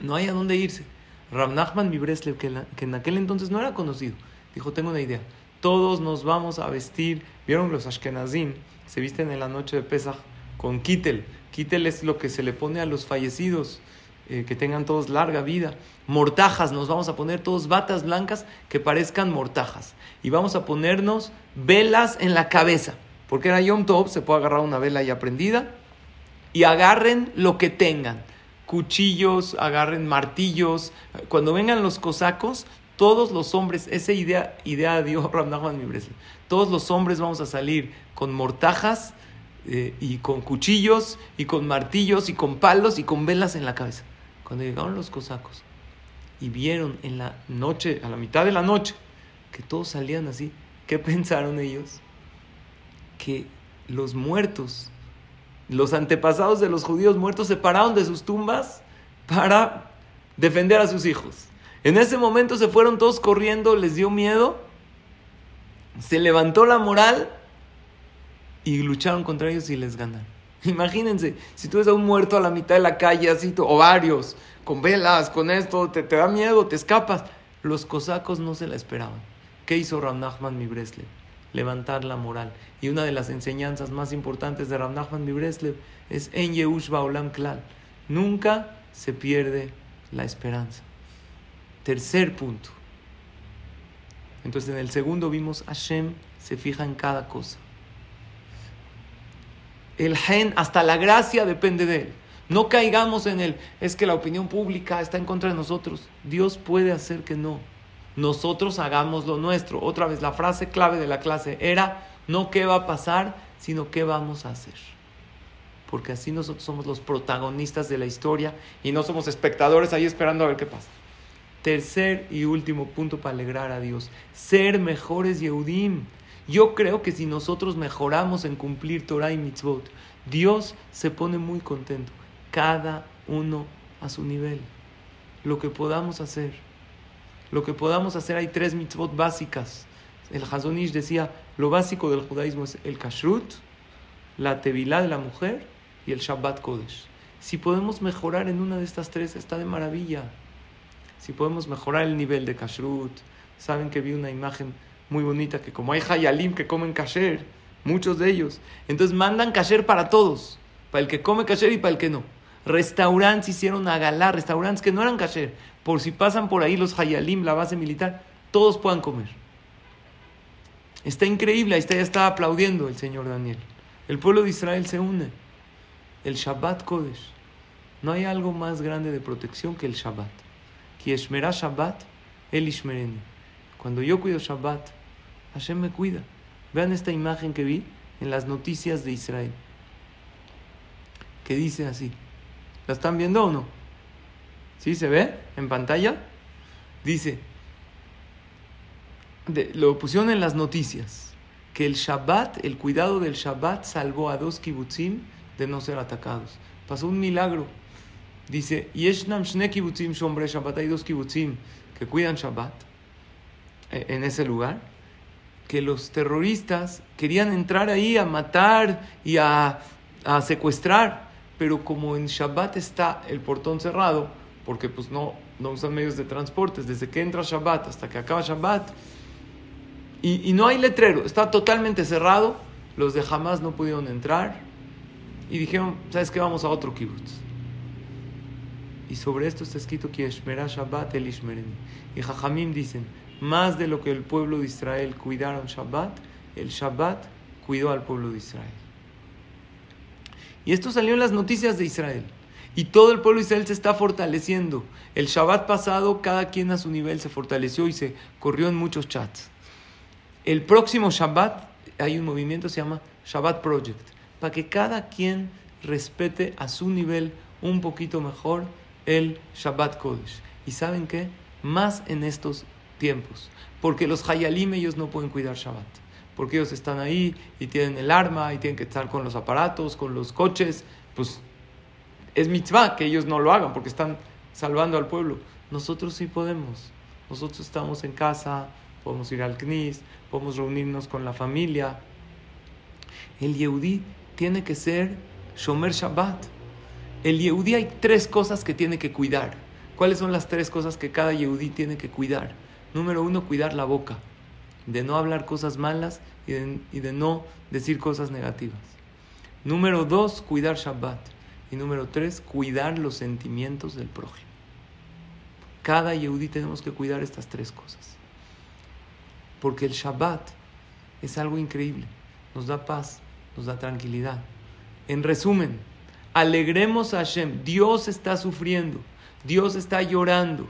A: no hay a dónde irse. Rab Nachman Mibreslev, que, que en aquel entonces no era conocido, dijo, tengo una idea, todos nos vamos a vestir, vieron los Ashkenazim, se visten en la noche de Pesach con kittel, kittel es lo que se le pone a los fallecidos, eh, que tengan todos larga vida. Mortajas, nos vamos a poner todos batas blancas que parezcan mortajas. Y vamos a ponernos velas en la cabeza. Porque era Yom Tov, se puede agarrar una vela ya prendida. Y agarren lo que tengan. Cuchillos, agarren martillos. Cuando vengan los cosacos, todos los hombres, esa idea, idea dio todos los hombres vamos a salir con mortajas eh, y con cuchillos y con martillos y con palos y con velas en la cabeza. Cuando llegaron los cosacos y vieron en la noche, a la mitad de la noche, que todos salían así, ¿qué pensaron ellos? Que los muertos, los antepasados de los judíos muertos se pararon de sus tumbas para defender a sus hijos. En ese momento se fueron todos corriendo, les dio miedo, se levantó la moral y lucharon contra ellos y les ganaron. Imagínense, si tú ves a un muerto a la mitad de la calle, así, o varios, con velas, con esto, te, te da miedo, te escapas. Los cosacos no se la esperaban. ¿Qué hizo Ram Nachman Mibreslev? Levantar la moral. Y una de las enseñanzas más importantes de Ram Nachman Mibreslev es En Yehush Baolam Klal. Nunca se pierde la esperanza. Tercer punto. Entonces en el segundo vimos Hashem se fija en cada cosa. El gen, hasta la gracia depende de él. No caigamos en él. Es que la opinión pública está en contra de nosotros. Dios puede hacer que no. Nosotros hagamos lo nuestro. Otra vez, la frase clave de la clase era no qué va a pasar, sino qué vamos a hacer. Porque así nosotros somos los protagonistas de la historia y no somos espectadores ahí esperando a ver qué pasa. Tercer y último punto para alegrar a Dios. Ser mejores Yehudim. Yo creo que si nosotros mejoramos en cumplir Torah y mitzvot, Dios se pone muy contento. Cada uno a su nivel. Lo que podamos hacer. Lo que podamos hacer, hay tres mitzvot básicas. El Hazonish decía, lo básico del judaísmo es el kashrut, la tevilá de la mujer y el Shabbat Kodesh. Si podemos mejorar en una de estas tres, está de maravilla. Si podemos mejorar el nivel de kashrut, saben que vi una imagen muy bonita que como hay hayalim que comen kasher, muchos de ellos, entonces mandan kasher para todos, para el que come kasher y para el que no. Restaurantes hicieron a galá, restaurantes que no eran kasher, por si pasan por ahí los hayalim, la base militar, todos puedan comer. Está increíble, ahí está, ya está aplaudiendo el señor Daniel. El pueblo de Israel se une. El Shabbat Kodesh. No hay algo más grande de protección que el Shabbat. Kieshmerá Shabbat, el Ishmereni. Cuando yo cuido Shabbat, Hashem me cuida. Vean esta imagen que vi en las noticias de Israel. Que dice así. ¿La están viendo o no? ¿Sí se ve en pantalla? Dice, lo pusieron en las noticias, que el Shabbat, el cuidado del Shabbat salvó a dos kibbutzim de no ser atacados. Pasó un milagro. Dice, Yeshnam shne kibbutzim shombre Shabbat, hay dos kibbutzim que cuidan Shabbat eh, en ese lugar, que los terroristas querían entrar ahí a matar y a secuestrar, pero como en Shabbat está el portón cerrado, porque pues no, no usan medios de transporte, desde que entra Shabbat hasta que acaba Shabbat, y, no hay letrero, está totalmente cerrado, los de Hamas no pudieron entrar, y dijeron, ¿sabes qué? Vamos a otro kibbutz. Y sobre esto está escrito que Shabbat el Y Jajamim dicen, más de lo que el pueblo de Israel cuidaron Shabbat, el Shabbat cuidó al pueblo de Israel. Y esto salió en las noticias de Israel. Y todo el pueblo de Israel se está fortaleciendo. El Shabbat pasado, cada quien a su nivel se fortaleció y se corrió en muchos chats. El próximo Shabbat hay un movimiento se llama Shabbat Project, para que cada quien respete a su nivel un poquito mejor el Shabbat Kodesh. ¿Y saben qué? Más en estos tiempos. Porque los Hayalim ellos no pueden cuidar Shabbat. Porque ellos están ahí y tienen el arma y tienen que estar con los aparatos, con los coches. Pues es mitzvah que ellos no lo hagan porque están salvando al pueblo. Nosotros sí podemos. Nosotros estamos en casa, podemos ir al CNIS, podemos reunirnos con la familia. El Yehudi tiene que ser Shomer Shabbat. El Yehudi hay tres cosas que tiene que cuidar. ¿Cuáles son las tres cosas que cada Yehudi tiene que cuidar? Número uno, cuidar la boca, de no hablar cosas malas y de, no decir cosas negativas. Número dos, cuidar Shabbat. Y número tres, cuidar los sentimientos del prójimo. Cada Yehudi tenemos que cuidar estas tres cosas. Porque el Shabbat es algo increíble. Nos da paz, nos da tranquilidad. En resumen, alegremos a Hashem. Dios está sufriendo. Dios está llorando.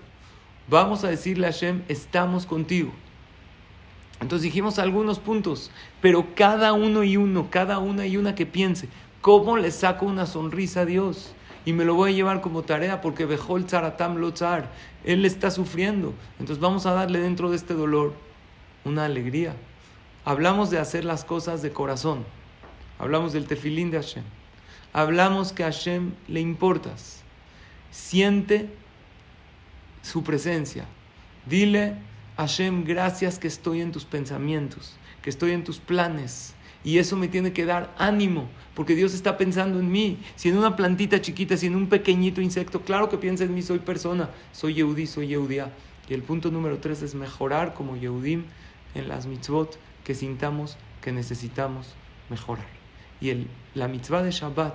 A: Vamos a decirle a Hashem, estamos contigo. Entonces dijimos algunos puntos, pero cada uno y uno, cada una y una que piense, ¿Cómo le saco una sonrisa a Dios? Y me lo voy a llevar como tarea porque el Tzaratam lo tzar. Él está sufriendo. Entonces vamos a darle dentro de este dolor una alegría. Hablamos de hacer las cosas de corazón. Hablamos del tefilín de Hashem. Hablamos que a Hashem le importas. Siente su presencia. Dile, Hashem, gracias que estoy en tus pensamientos, que estoy en tus planes y eso me tiene que dar ánimo, porque Dios está pensando en mí. Si en una plantita chiquita, si en un pequeñito insecto, claro que piensa en mí, soy persona, soy Yehudí, soy Yehudia. Y el punto número tres es mejorar como Yehudim en las mitzvot que sintamos que necesitamos mejorar. Y el, la mitzvah de Shabbat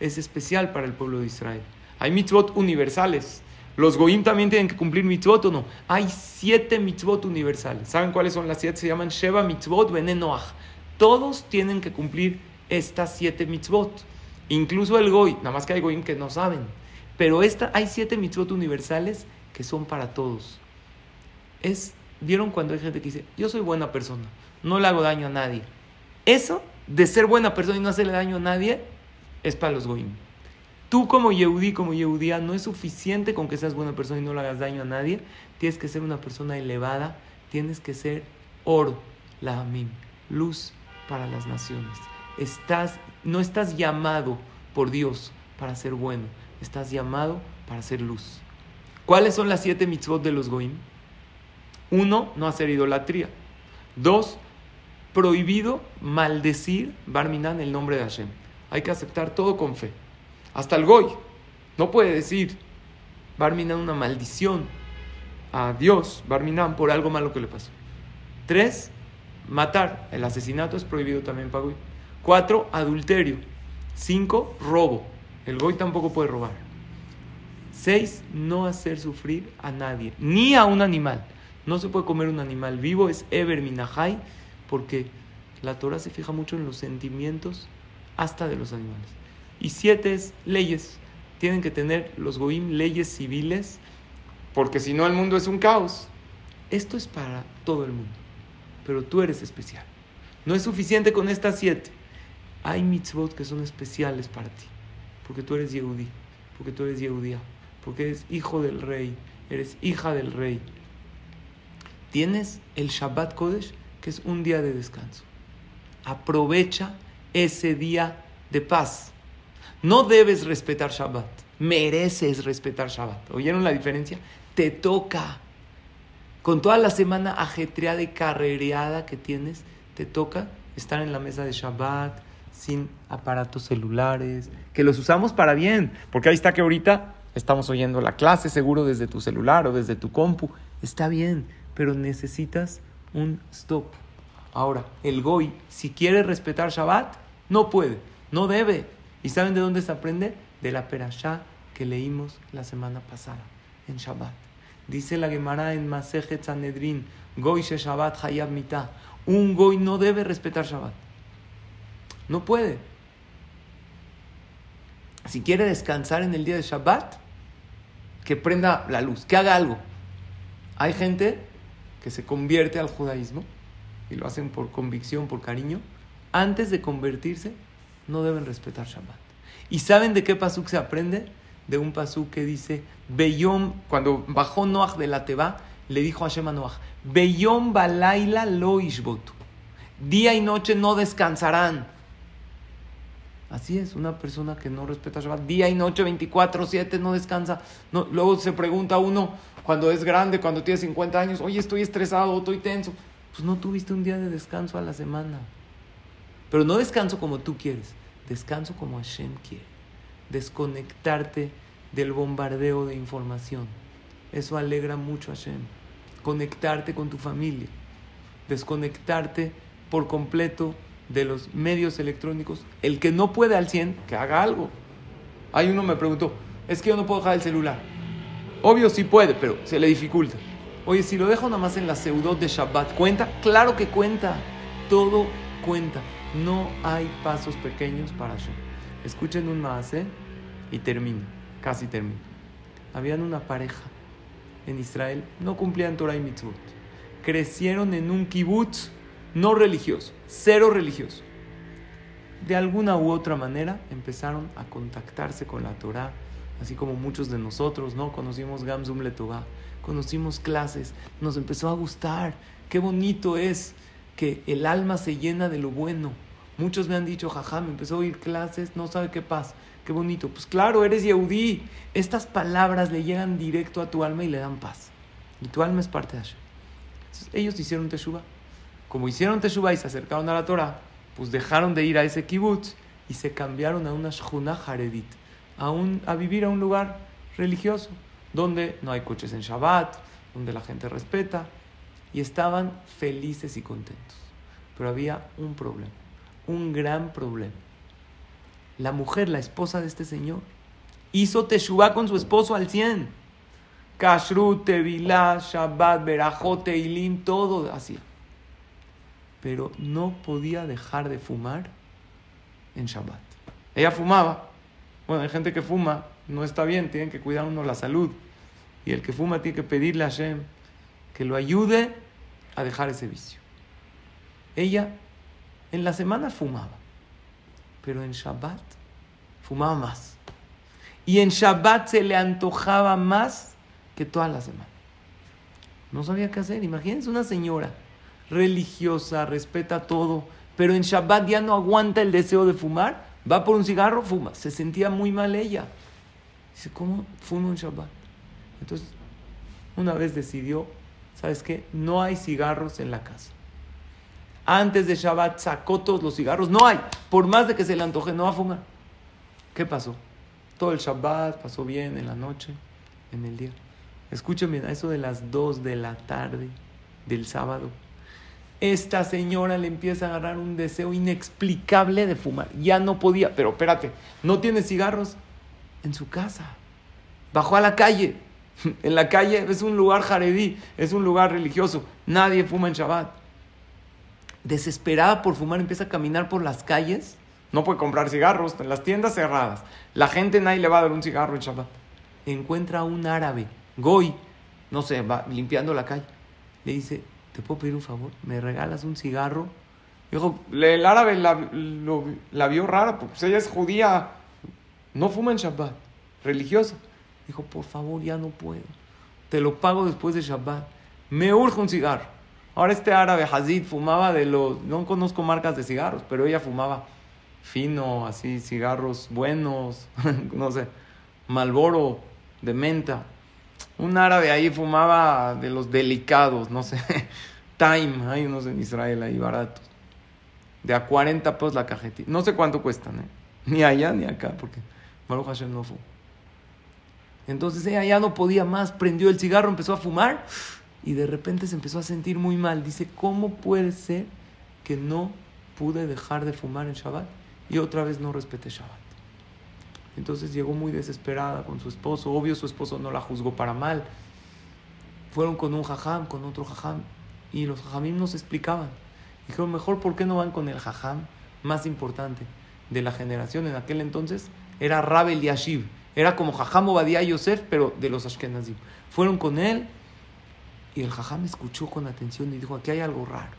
A: es especial para el pueblo de Israel. Hay mitzvot universales. ¿Los goim también tienen que cumplir mitzvot o no? Hay siete mitzvot universales. ¿Saben cuáles son las siete? Se llaman Sheva mitzvot benenoach. Todos tienen que cumplir estas siete mitzvot. Incluso el goy, nada más que hay goyim que no saben. Pero esta, hay siete mitzvot universales que son para todos. Es, ¿Vieron cuando hay gente que dice, yo soy buena persona, no le hago daño a nadie? Eso de ser buena persona y no hacerle daño a nadie es para los goyim. Tú como Yehudi, como Yehudía, no es suficiente con que seas buena persona y no le hagas daño a nadie. Tienes que ser una persona elevada, tienes que ser oro, la amim, luz para las naciones. Estás, no estás llamado por Dios para ser bueno, estás llamado para ser luz. ¿Cuáles son las siete mitzvot de los goim? Uno, no hacer idolatría. Dos, prohibido maldecir Barminan el nombre de Hashem. Hay que aceptar todo con fe. Hasta el Goy. No puede decir Barminan una maldición a Dios, Barminan, por algo malo que le pasó. Tres, matar. El asesinato es prohibido también para Goy. Cuatro, adulterio. Cinco, robo. El Goy tampoco puede robar. Seis, no hacer sufrir a nadie, ni a un animal. No se puede comer un animal vivo, es Eber Minahai, porque la Torah se fija mucho en los sentimientos hasta de los animales. Y siete es leyes. Tienen que tener los Goim leyes civiles, porque si no el mundo es un caos. Esto es para todo el mundo, pero tú eres especial. No es suficiente con estas siete. Hay mitzvot que son especiales para ti, porque tú eres Yehudi, porque tú eres Yehudía porque eres hijo del rey, eres hija del rey. Tienes el Shabbat Kodesh, que es un día de descanso. Aprovecha ese día de paz. No debes respetar Shabbat, mereces respetar Shabbat. ¿Oyeron la diferencia? Te toca. Con toda la semana ajetreada y carrereada que tienes, te toca estar en la mesa de Shabbat, sin aparatos celulares, que los usamos para bien, porque ahí está que ahorita Estamos oyendo la clase seguro desde tu celular o desde tu compu. Está bien, pero necesitas un stop. Ahora, el Goy, si quiere respetar Shabbat, no puede, no debe. ¿Y saben de dónde se aprende? De la perashá que leímos la semana pasada, en Shabbat. Dice la Gemara en Masejet Sanedrin, Goy she Shabbat hayab mitah. Un Goy no debe respetar Shabbat. No puede. Si quiere descansar en el día de Shabbat, que prenda la luz, que haga algo. Hay gente que se convierte al judaísmo y lo hacen por convicción, por cariño. Antes de convertirse, no deben respetar Shabbat. ¿Y saben de qué pasuk se aprende? De un pasuk que dice, Beyom, cuando bajó Noach de la Teba, le dijo a Hashem a Noach, Beyom balaila lo. Día y noche no descansarán. Así es, una persona que no respeta Shabbat día y noche, 24, 7, no descansa. No, luego se pregunta uno, cuando es grande, cuando tiene 50 años, oye, estoy estresado, estoy tenso. Pues no tuviste un día de descanso a la semana. Pero no descanso como tú quieres, descanso como Hashem quiere. Desconectarte del bombardeo de información. Eso alegra mucho a Hashem. Conectarte con tu familia. Desconectarte por completo de los medios electrónicos, el que no puede al 100, que haga algo. Hay uno me preguntó, es que yo no puedo dejar el celular. Obvio sí puede, pero se le dificulta. Oye, si lo dejo nada más en la seudot de Shabbat, ¿cuenta? Claro que cuenta. Todo cuenta. No hay pasos pequeños para eso. Escuchen un más, ¿eh? Y termino. Casi termino. Habían una pareja en Israel, no cumplían Torah y Mitzvot. Crecieron en un kibutz no religioso, cero religioso. De alguna u otra manera empezaron a contactarse con la Torah, así como muchos de nosotros, ¿no? Conocimos Gamzum Letová, conocimos clases, nos empezó a gustar. Qué bonito es que el alma se llena de lo bueno. Muchos me han dicho, jaja, me empezó a oír clases, no sabe qué pasa. Qué bonito. Pues claro, eres Yehudí. Estas palabras le llegan directo a tu alma y le dan paz. Y tu alma es parte de Hashem. ellos hicieron Teshuvah como hicieron Teshuvah y se acercaron a la Torah, pues dejaron de ir a ese kibbutz y se cambiaron a una shchuna haredit, a, a vivir a un lugar religioso, donde no hay coches en Shabbat, donde la gente respeta, y estaban felices y contentos. Pero había un problema, un gran problema. La mujer, la esposa de este señor, hizo Teshuvah con su esposo al 100. Kashrut, Tevilá, Shabbat, Berajot, Teilim, todo hacía pero no podía dejar de fumar en Shabbat. Ella fumaba. Bueno, hay gente que fuma, no está bien, tienen que cuidar uno la salud. Y el que fuma tiene que pedirle a Hashem que lo ayude a dejar ese vicio. Ella en la semana fumaba, pero en Shabbat fumaba más. Y en Shabbat se le antojaba más que toda la semana. No sabía qué hacer. Imagínense una señora religiosa, respeta todo, pero en Shabbat ya no aguanta el deseo de fumar, va por un cigarro, fuma. Se sentía muy mal ella. Dice, ¿cómo fumo en Shabbat? Entonces, una vez decidió ¿sabes qué? No hay cigarros en la casa. Antes de Shabbat sacó todos los cigarros. No hay. Por más de que se le antoje, no va a fumar. ¿Qué pasó? Todo el Shabbat pasó bien en la noche, en el día. Escuchen bien, a eso de las 2 de la tarde del sábado, esta señora le empieza a agarrar un deseo inexplicable de fumar. Ya no podía, pero espérate, no tiene cigarros en su casa. Bajó a la calle. En la calle es un lugar jaredí, es un lugar religioso. Nadie fuma en Shabbat. Desesperada por fumar, empieza a caminar por las calles. No puede comprar cigarros en las tiendas cerradas. La gente nadie le va a dar un cigarro en Shabbat. Encuentra a un árabe, Goy, no sé, va limpiando la calle. Le dice, ¿te puedo pedir un favor? ¿Me regalas un cigarro? Dijo, el árabe la, la vio rara, pues ella es judía, no fuma en Shabbat, religiosa. Dijo, por favor, ya no puedo. Te lo pago después de Shabbat. Me urge un cigarro. Ahora este árabe, Hazid, fumaba de los... No conozco marcas de cigarros, pero ella fumaba fino, así, cigarros buenos, no sé, Malboro de menta. Un árabe ahí fumaba de los delicados, no sé, Time, hay unos en Israel ahí baratos. De a 40 pesos la cajetilla. No sé cuánto cuestan, ¿eh? Ni allá ni acá, porque Baruch Hashem no fuma. Entonces ella ya no podía más, prendió el cigarro, empezó a fumar y de repente se empezó a sentir muy mal. Dice, ¿cómo puede ser que no pude dejar de fumar en Shabbat y otra vez no respeté Shabbat? Entonces llegó muy desesperada con su esposo. Obvio su esposo no la juzgó para mal. Fueron con un jajam, con otro jajam y los jajamim nos explicaban. Dijeron, mejor, ¿por qué no van con el jajam más importante de la generación en aquel entonces? Era Rabel Yashiv era como Jajam Obadiah Yosef, pero de los Ashkenazim. Fueron con él y el Jajam escuchó con atención y dijo, aquí hay algo raro.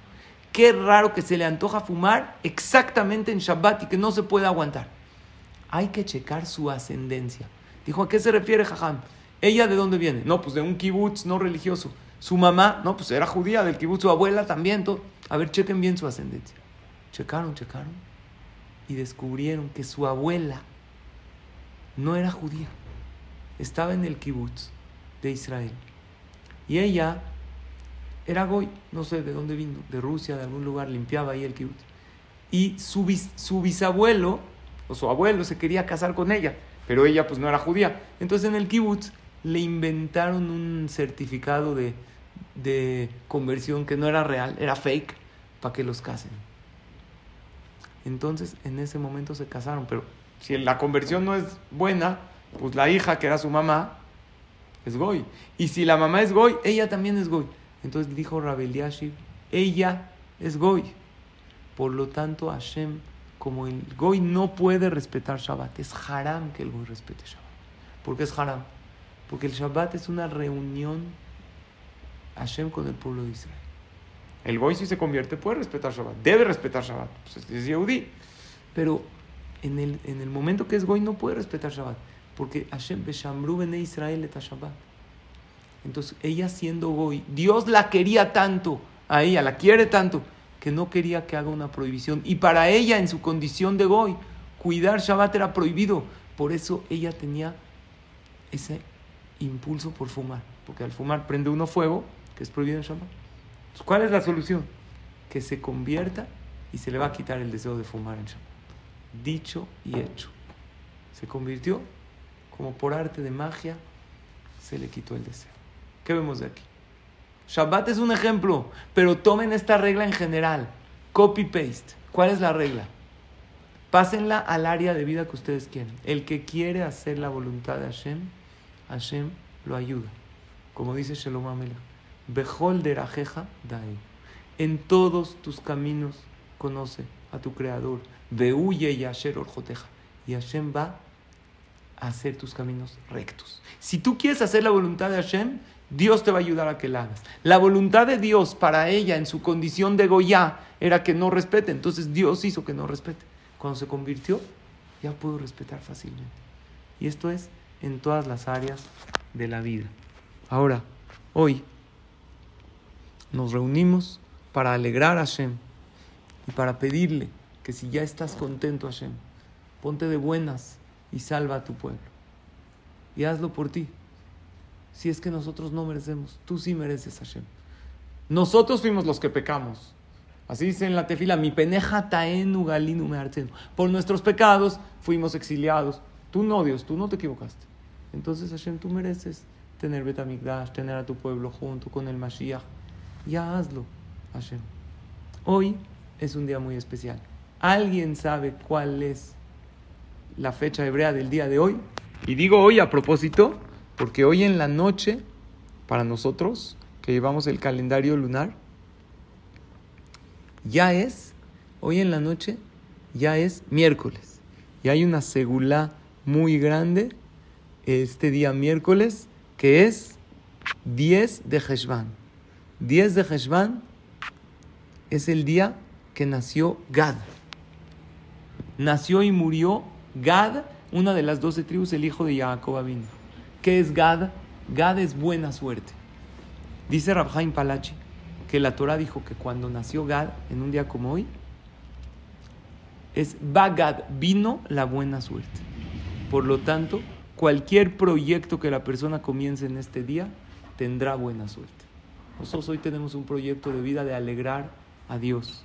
A: Qué raro que se le antoja fumar exactamente en Shabbat y que no se puede aguantar. Hay que checar su ascendencia. Dijo, ¿a qué se refiere Jajam? ¿Ella de dónde viene? No, pues de un kibutz no religioso. Su mamá, no, pues era judía del kibutz, su abuela también. Todo. A ver, chequen bien su ascendencia. Checaron, checaron y descubrieron que su abuela no era judía, estaba en el kibutz de Israel. Y ella era goy, no sé de dónde vino, de Rusia, de algún lugar, limpiaba ahí el kibutz. Y su, su bisabuelo, o su abuelo, se quería casar con ella, pero ella pues no era judía. Entonces en el kibutz le inventaron un certificado de, de conversión que no era real, era fake, para que los casen. Entonces en ese momento se casaron, pero si la conversión no es buena, pues la hija, que era su mamá, es Goy. Y si la mamá es Goy, ella también es Goy. Entonces dijo Rabel Yashiv, ella es Goy. Por lo tanto, Hashem, como el Goy no puede respetar Shabbat, es haram que el Goy respete Shabbat. ¿Por qué es haram? Porque el Shabbat es una reunión Hashem con el pueblo de Israel. El Goy si se convierte puede respetar Shabbat, debe respetar Shabbat, pues es Yehudi. Pero en el, en momento que es Goy no puede respetar Shabbat, porque Hashem Beshamru Bene Israel eta Shabbat. Entonces, ella siendo Goy, Dios la quería tanto, a ella la quiere tanto, que no quería que haga una prohibición. Y para ella, en su condición de Goy, cuidar Shabbat era prohibido. Por eso ella tenía ese impulso por fumar, porque al fumar prende uno fuego, que es prohibido en Shabbat. ¿Cuál es la solución? Que se convierta y se le va a quitar el deseo de fumar en Shabbat dicho y hecho. Se convirtió como por arte de magia, se le quitó el deseo. ¿Qué vemos de aquí? Shabbat es un ejemplo, pero tomen esta regla en general. Copy-paste. ¿Cuál es la regla? Pásenla al área de vida que ustedes quieren. El que quiere hacer la voluntad de Hashem, Hashem lo ayuda. Como dice Shalom Amelech. Bejol derajeja dae. En todos tus caminos conoce a tu Creador. Behuye y Asher Orjoteja. Y Hashem va a hacer tus caminos rectos. Si tú quieres hacer la voluntad de Hashem, Dios te va a ayudar a que la hagas. La voluntad de Dios para ella en su condición de Goya era que no respete. Entonces Dios hizo que no respete. Cuando se convirtió, ya pudo respetar fácilmente. Y esto es en todas las áreas de la vida. Ahora, hoy nos reunimos para alegrar a Hashem y para pedirle que si ya estás contento, Hashem, ponte de buenas y salva a tu pueblo. Y hazlo por ti. Si es que nosotros no merecemos, tú sí mereces, Hashem. Nosotros fuimos los que pecamos. Así dice en la tefila, mi peneja taenu galinu me Por nuestros pecados fuimos exiliados. Tú no, Dios, tú no te equivocaste. Entonces, Hashem, tú mereces tener Betamigdash, tener a tu pueblo junto con el Mashiach. Ya hazlo, Hashem. Hoy es un día muy especial. ¿Alguien sabe cuál es la fecha hebrea del día de hoy? Y digo hoy a propósito, porque hoy en la noche, para nosotros, que llevamos el calendario lunar, ya es, hoy en la noche, ya es miércoles. Y hay una segula muy grande este día miércoles, que es 10 de Heshvan. 10 de Heshvan es el día que nació Gad. Nació y murió Gad, una de las doce tribus, el hijo de Jacob vino. ¿Qué es Gad? Gad es buena suerte. Dice Rabhaim Palachi que la Torah dijo que cuando nació Gad, en un día como hoy, es Bagad, vino la buena suerte. Por lo tanto, cualquier proyecto que la persona comience en este día tendrá buena suerte. Nosotros hoy tenemos un proyecto de vida de alegrar a Dios.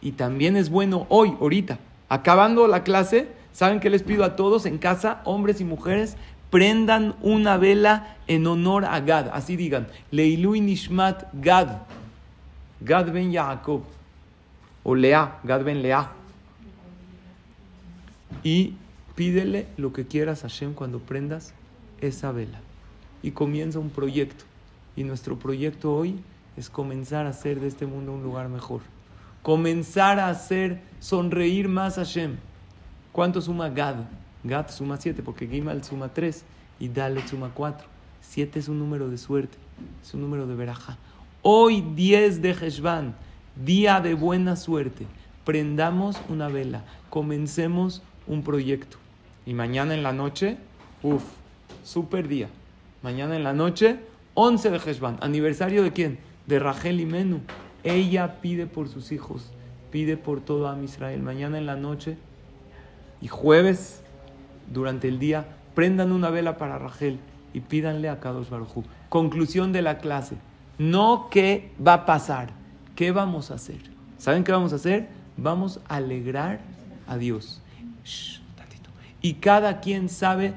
A: Y también es bueno hoy, ahorita, acabando la clase, ¿saben qué les pido a todos en casa, hombres y mujeres? Prendan una vela en honor a Gad. Así digan, Leilui Nishmat Gad. Gad ben Jacob. O Lea, Gad ben Lea. Y Pídele lo que quieras a Hashem cuando prendas esa vela. Y comienza un proyecto. Y nuestro proyecto hoy es comenzar a hacer de este mundo un lugar mejor. Comenzar a hacer sonreír más a Hashem. ¿Cuánto suma Gad? Gad suma 7 porque Gimal suma 3 y Dalet suma 4. 7 es un número de suerte, es un número de veraja. Hoy 10 de Heshvan, día de buena suerte. Prendamos una vela, comencemos un proyecto. Y mañana en la noche, uff, super día. Mañana en la noche, 11 de Heshvan. ¿Aniversario de quién? De Rachel y Menú. Ella pide por sus hijos, pide por todo a Israel. Mañana en la noche y jueves, durante el día, prendan una vela para Rachel y pídanle a Kadosh Baruj Conclusión de la clase. No qué va a pasar, qué vamos a hacer. ¿Saben qué vamos a hacer? Vamos a alegrar a Dios y cada quien sabe,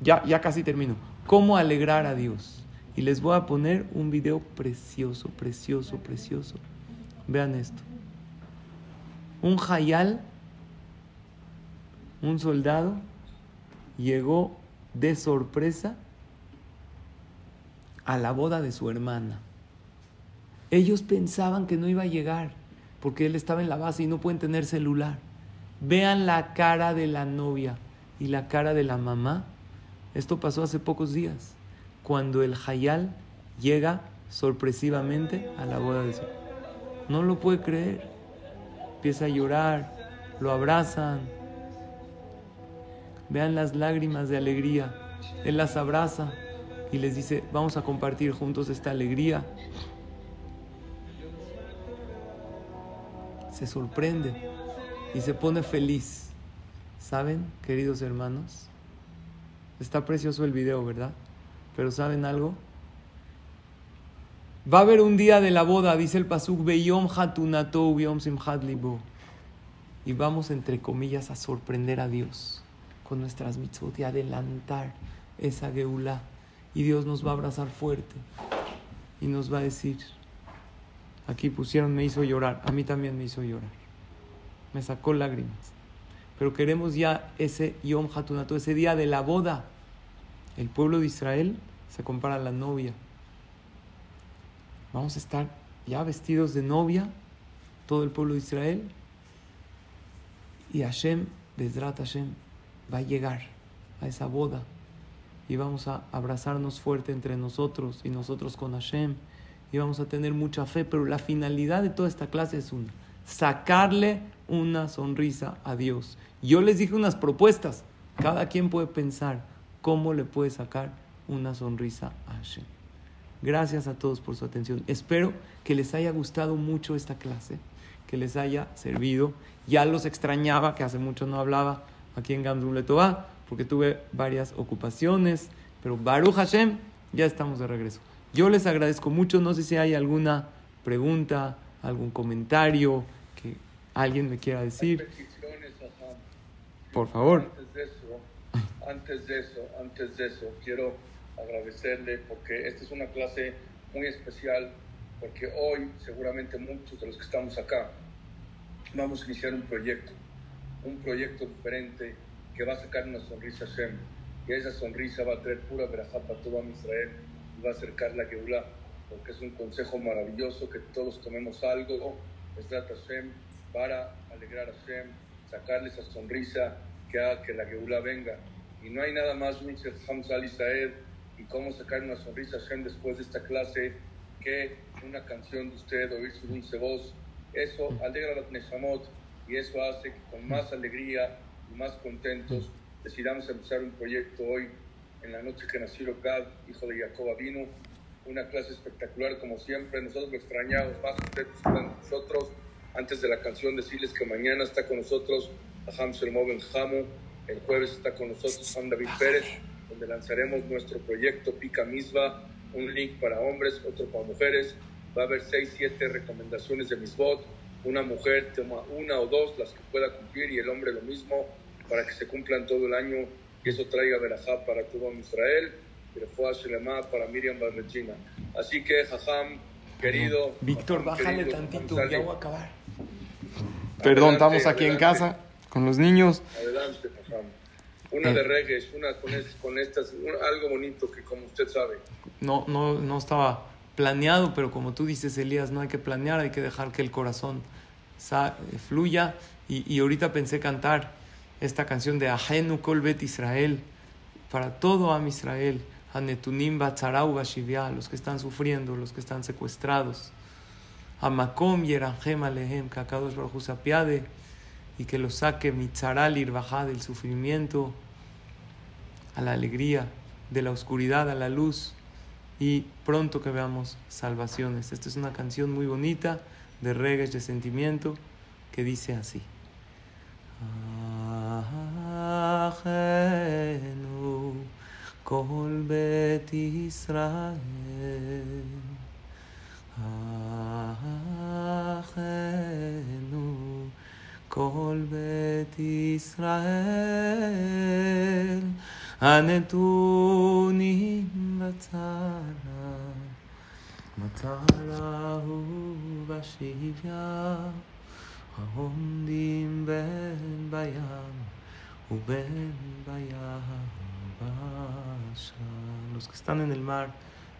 A: ya, ya casi termino, cómo alegrar a Dios. Y les voy a poner un video precioso, precioso, precioso. Vean esto. Un jayal, un soldado, llegó de sorpresa a la boda de su hermana. Ellos pensaban que no iba a llegar porque él estaba en la base y no pueden tener celular. Vean la cara de la novia y la cara de la mamá. Esto pasó hace pocos días, cuando el Hayal llega sorpresivamente a la boda de su. No lo puede creer. Empieza a llorar, lo abrazan. Vean las lágrimas de alegría. Él las abraza y les dice, vamos a compartir juntos esta alegría. Se sorprende y se pone feliz. ¿Saben, queridos hermanos? Está precioso el video, ¿verdad? Pero ¿saben algo? Va a haber un día de la boda, dice el Pasuk, Beyom Hatunato, Beyom Simchat Libo. Y vamos, entre comillas, a sorprender a Dios con nuestras mitzvot y adelantar esa geula. Y Dios nos va a abrazar fuerte y nos va a decir, aquí pusieron, me hizo llorar, a mí también me hizo llorar. Me sacó lágrimas pero queremos ya ese Yom Hatunato, ese día de la boda. El pueblo de Israel se compara a la novia. Vamos a estar ya vestidos de novia, todo el pueblo de Israel. Y Hashem, Bezrat Hashem, va a llegar a esa boda. Y vamos a abrazarnos fuerte entre nosotros y nosotros con Hashem. Y vamos a tener mucha fe. Pero la finalidad de toda esta clase es una sacarle una sonrisa a Dios. Yo les dije unas propuestas. Cada quien puede pensar cómo le puede sacar una sonrisa a Hashem. Gracias a todos por su atención. Espero que les haya gustado mucho esta clase, que les haya servido. Ya los extrañaba, que hace mucho no hablaba aquí en Gamzum Letová, porque tuve varias ocupaciones, pero Baruch Hashem, ya estamos de regreso. Yo les agradezco mucho. No sé si hay alguna pregunta, algún comentario que alguien me quiera decir. Por favor.
B: Antes de eso, antes de eso, quiero agradecerle porque esta es una clase muy especial porque hoy seguramente muchos de los que estamos acá vamos a iniciar un proyecto, un proyecto diferente que va a sacar una sonrisa a Shem y esa sonrisa va a traer pura verajá para todo Israel y va a acercar la Geulah porque es un consejo maravilloso que todos tomemos algo, trata Hashem, para alegrar a Hashem, sacarle esa sonrisa que haga que la Geulah venga. Y no hay nada más dulce, Hamza Israel, y cómo sacar una sonrisa Hashem después de esta clase que una canción de usted, oír su dulce voz. Eso alegra a los Neshamot y eso hace que con más alegría y más contentos decidamos empezar un proyecto hoy en la noche que nació Gad, hijo de Jacob vino una clase espectacular como siempre. Nosotros lo extrañamos más ustedes están con nosotros. Antes de la canción decirles que mañana está con nosotros Aham Shermoven Hamu, el jueves está con nosotros Juan David Pérez, donde lanzaremos nuestro proyecto Pica Misba, un link para hombres, otro para mujeres. Va a haber seis, siete recomendaciones de Misbot. Una mujer toma una o dos, las que pueda cumplir, y el hombre lo mismo, para que se cumplan todo el año y eso traiga verajá para todo Israel para Miriam Barrechina. Así que, Jajam, querido.
A: Víctor, bájale tantito, ya voy a acabar. Perdón, estamos aquí en casa con los niños.
B: Adelante, Jajam. Una de eh. reggae, una con, estas, algo bonito que como usted sabe.
A: No, no, no estaba planeado, pero como tú dices, Elías, no hay que planear, hay que dejar que el corazón fluya. Y, y ahorita pensé cantar esta canción de Ajenu Kolbet Israel, para todo Am Israel Netunim Batzarau Bashivia, los que están sufriendo, los que están secuestrados. Amakom Yerangem Alehem, que se apiade y que los saque Mitzaral Irvajá del sufrimiento a la alegría, de la oscuridad a la luz y pronto que veamos salvaciones. Esta es una canción muy bonita de reggae, de sentimiento, que dice así כל בית ישראל, הנתונים בצרה, מטרה ובשביה, העומדים בין בים ובין בים. los que están en el mar,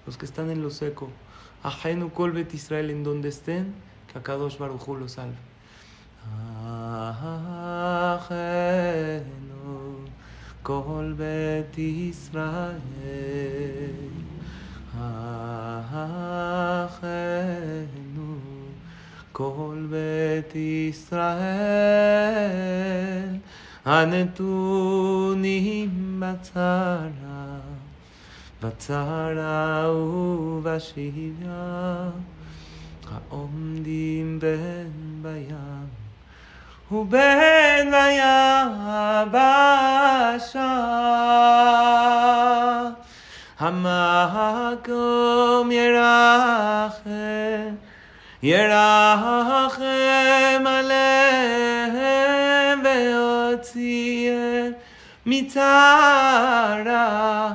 A: los que están en lo seco, ajeno colbet Israel, en donde estén, que Akadosh Baruchu los salve. אחינו, כל בית ישראל. אחינו, כל בית ישראל, הנתונים בצרה, בצרה ובשביה, העומדים בין בים. ובין ביבשה. המקום ירחם, ירחם עליהם יוציא מצרה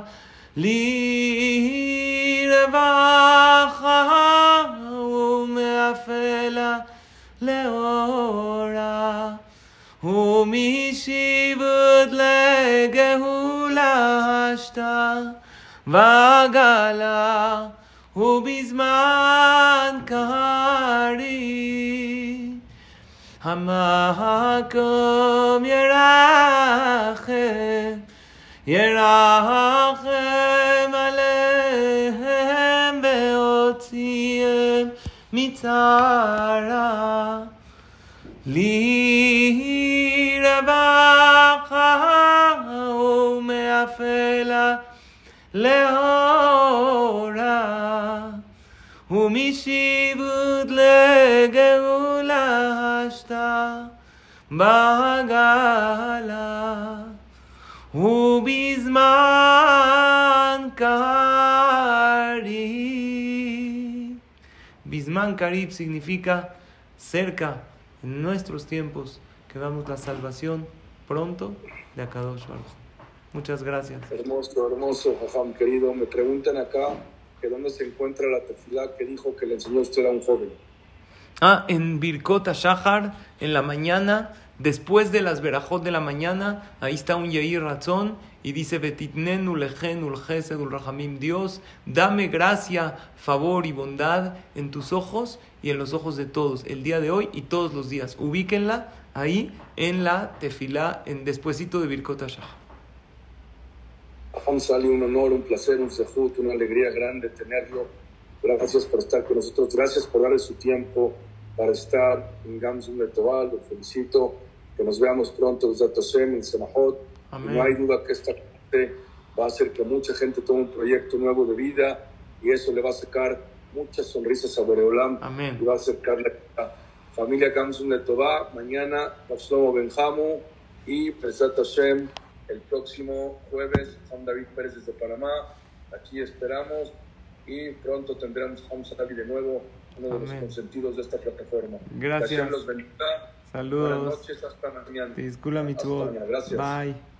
A: לרווחה ומאפלה לאורה ומשיבות לגאולה השתה וגלה ובזמן קריב המקום ירחם, ירחם עליהם בהוציאם מצרה. לי רווחה ומאפלה לאורה ומשיבות לגאולה השתה בגלה ובזמן קריב Bisman Karib significa cerca, en nuestros tiempos, que damos la salvación pronto de Akadosh Baruj. Muchas gracias.
B: Hermoso, hermoso, Jajam, querido. Me preguntan acá que dónde se encuentra la tefilá que dijo que le enseñó usted a un joven.
A: Ah, en Birkota Shahar, en la mañana, después de las verajot de la mañana, ahí está un Yair Razón y dice, Betitnenu lejen ul ul rahamim, Dios, dame gracia, favor y bondad en tus ojos y en los ojos de todos, el día de hoy y todos los días. Ubíquenla ahí en la tefilá, en despuesito de Birkota Shahar.
B: Sali, un honor, un placer, un sejut, una alegría grande tenerlo. Gracias por estar con nosotros, gracias por darle su tiempo para estar en Gamsun de Tobal. Lo felicito, que nos veamos pronto en en Senahot. No hay duda que esta parte va a hacer que mucha gente tome un proyecto nuevo de vida y eso le va a sacar muchas sonrisas a Boreolam
A: Amén.
B: y va a acercarle a la familia Gamsun de Tobal. Mañana, Shlomo Benjamu y Pesat Hashem el próximo jueves, Juan David Pérez desde Panamá. Aquí esperamos y pronto tendremos a David de nuevo, uno de los consentidos de esta plataforma.
A: Gracias.
B: los bendiga.
A: Saludos.
B: Buenas noches, hasta mañana.
A: Gracias.
B: Bye.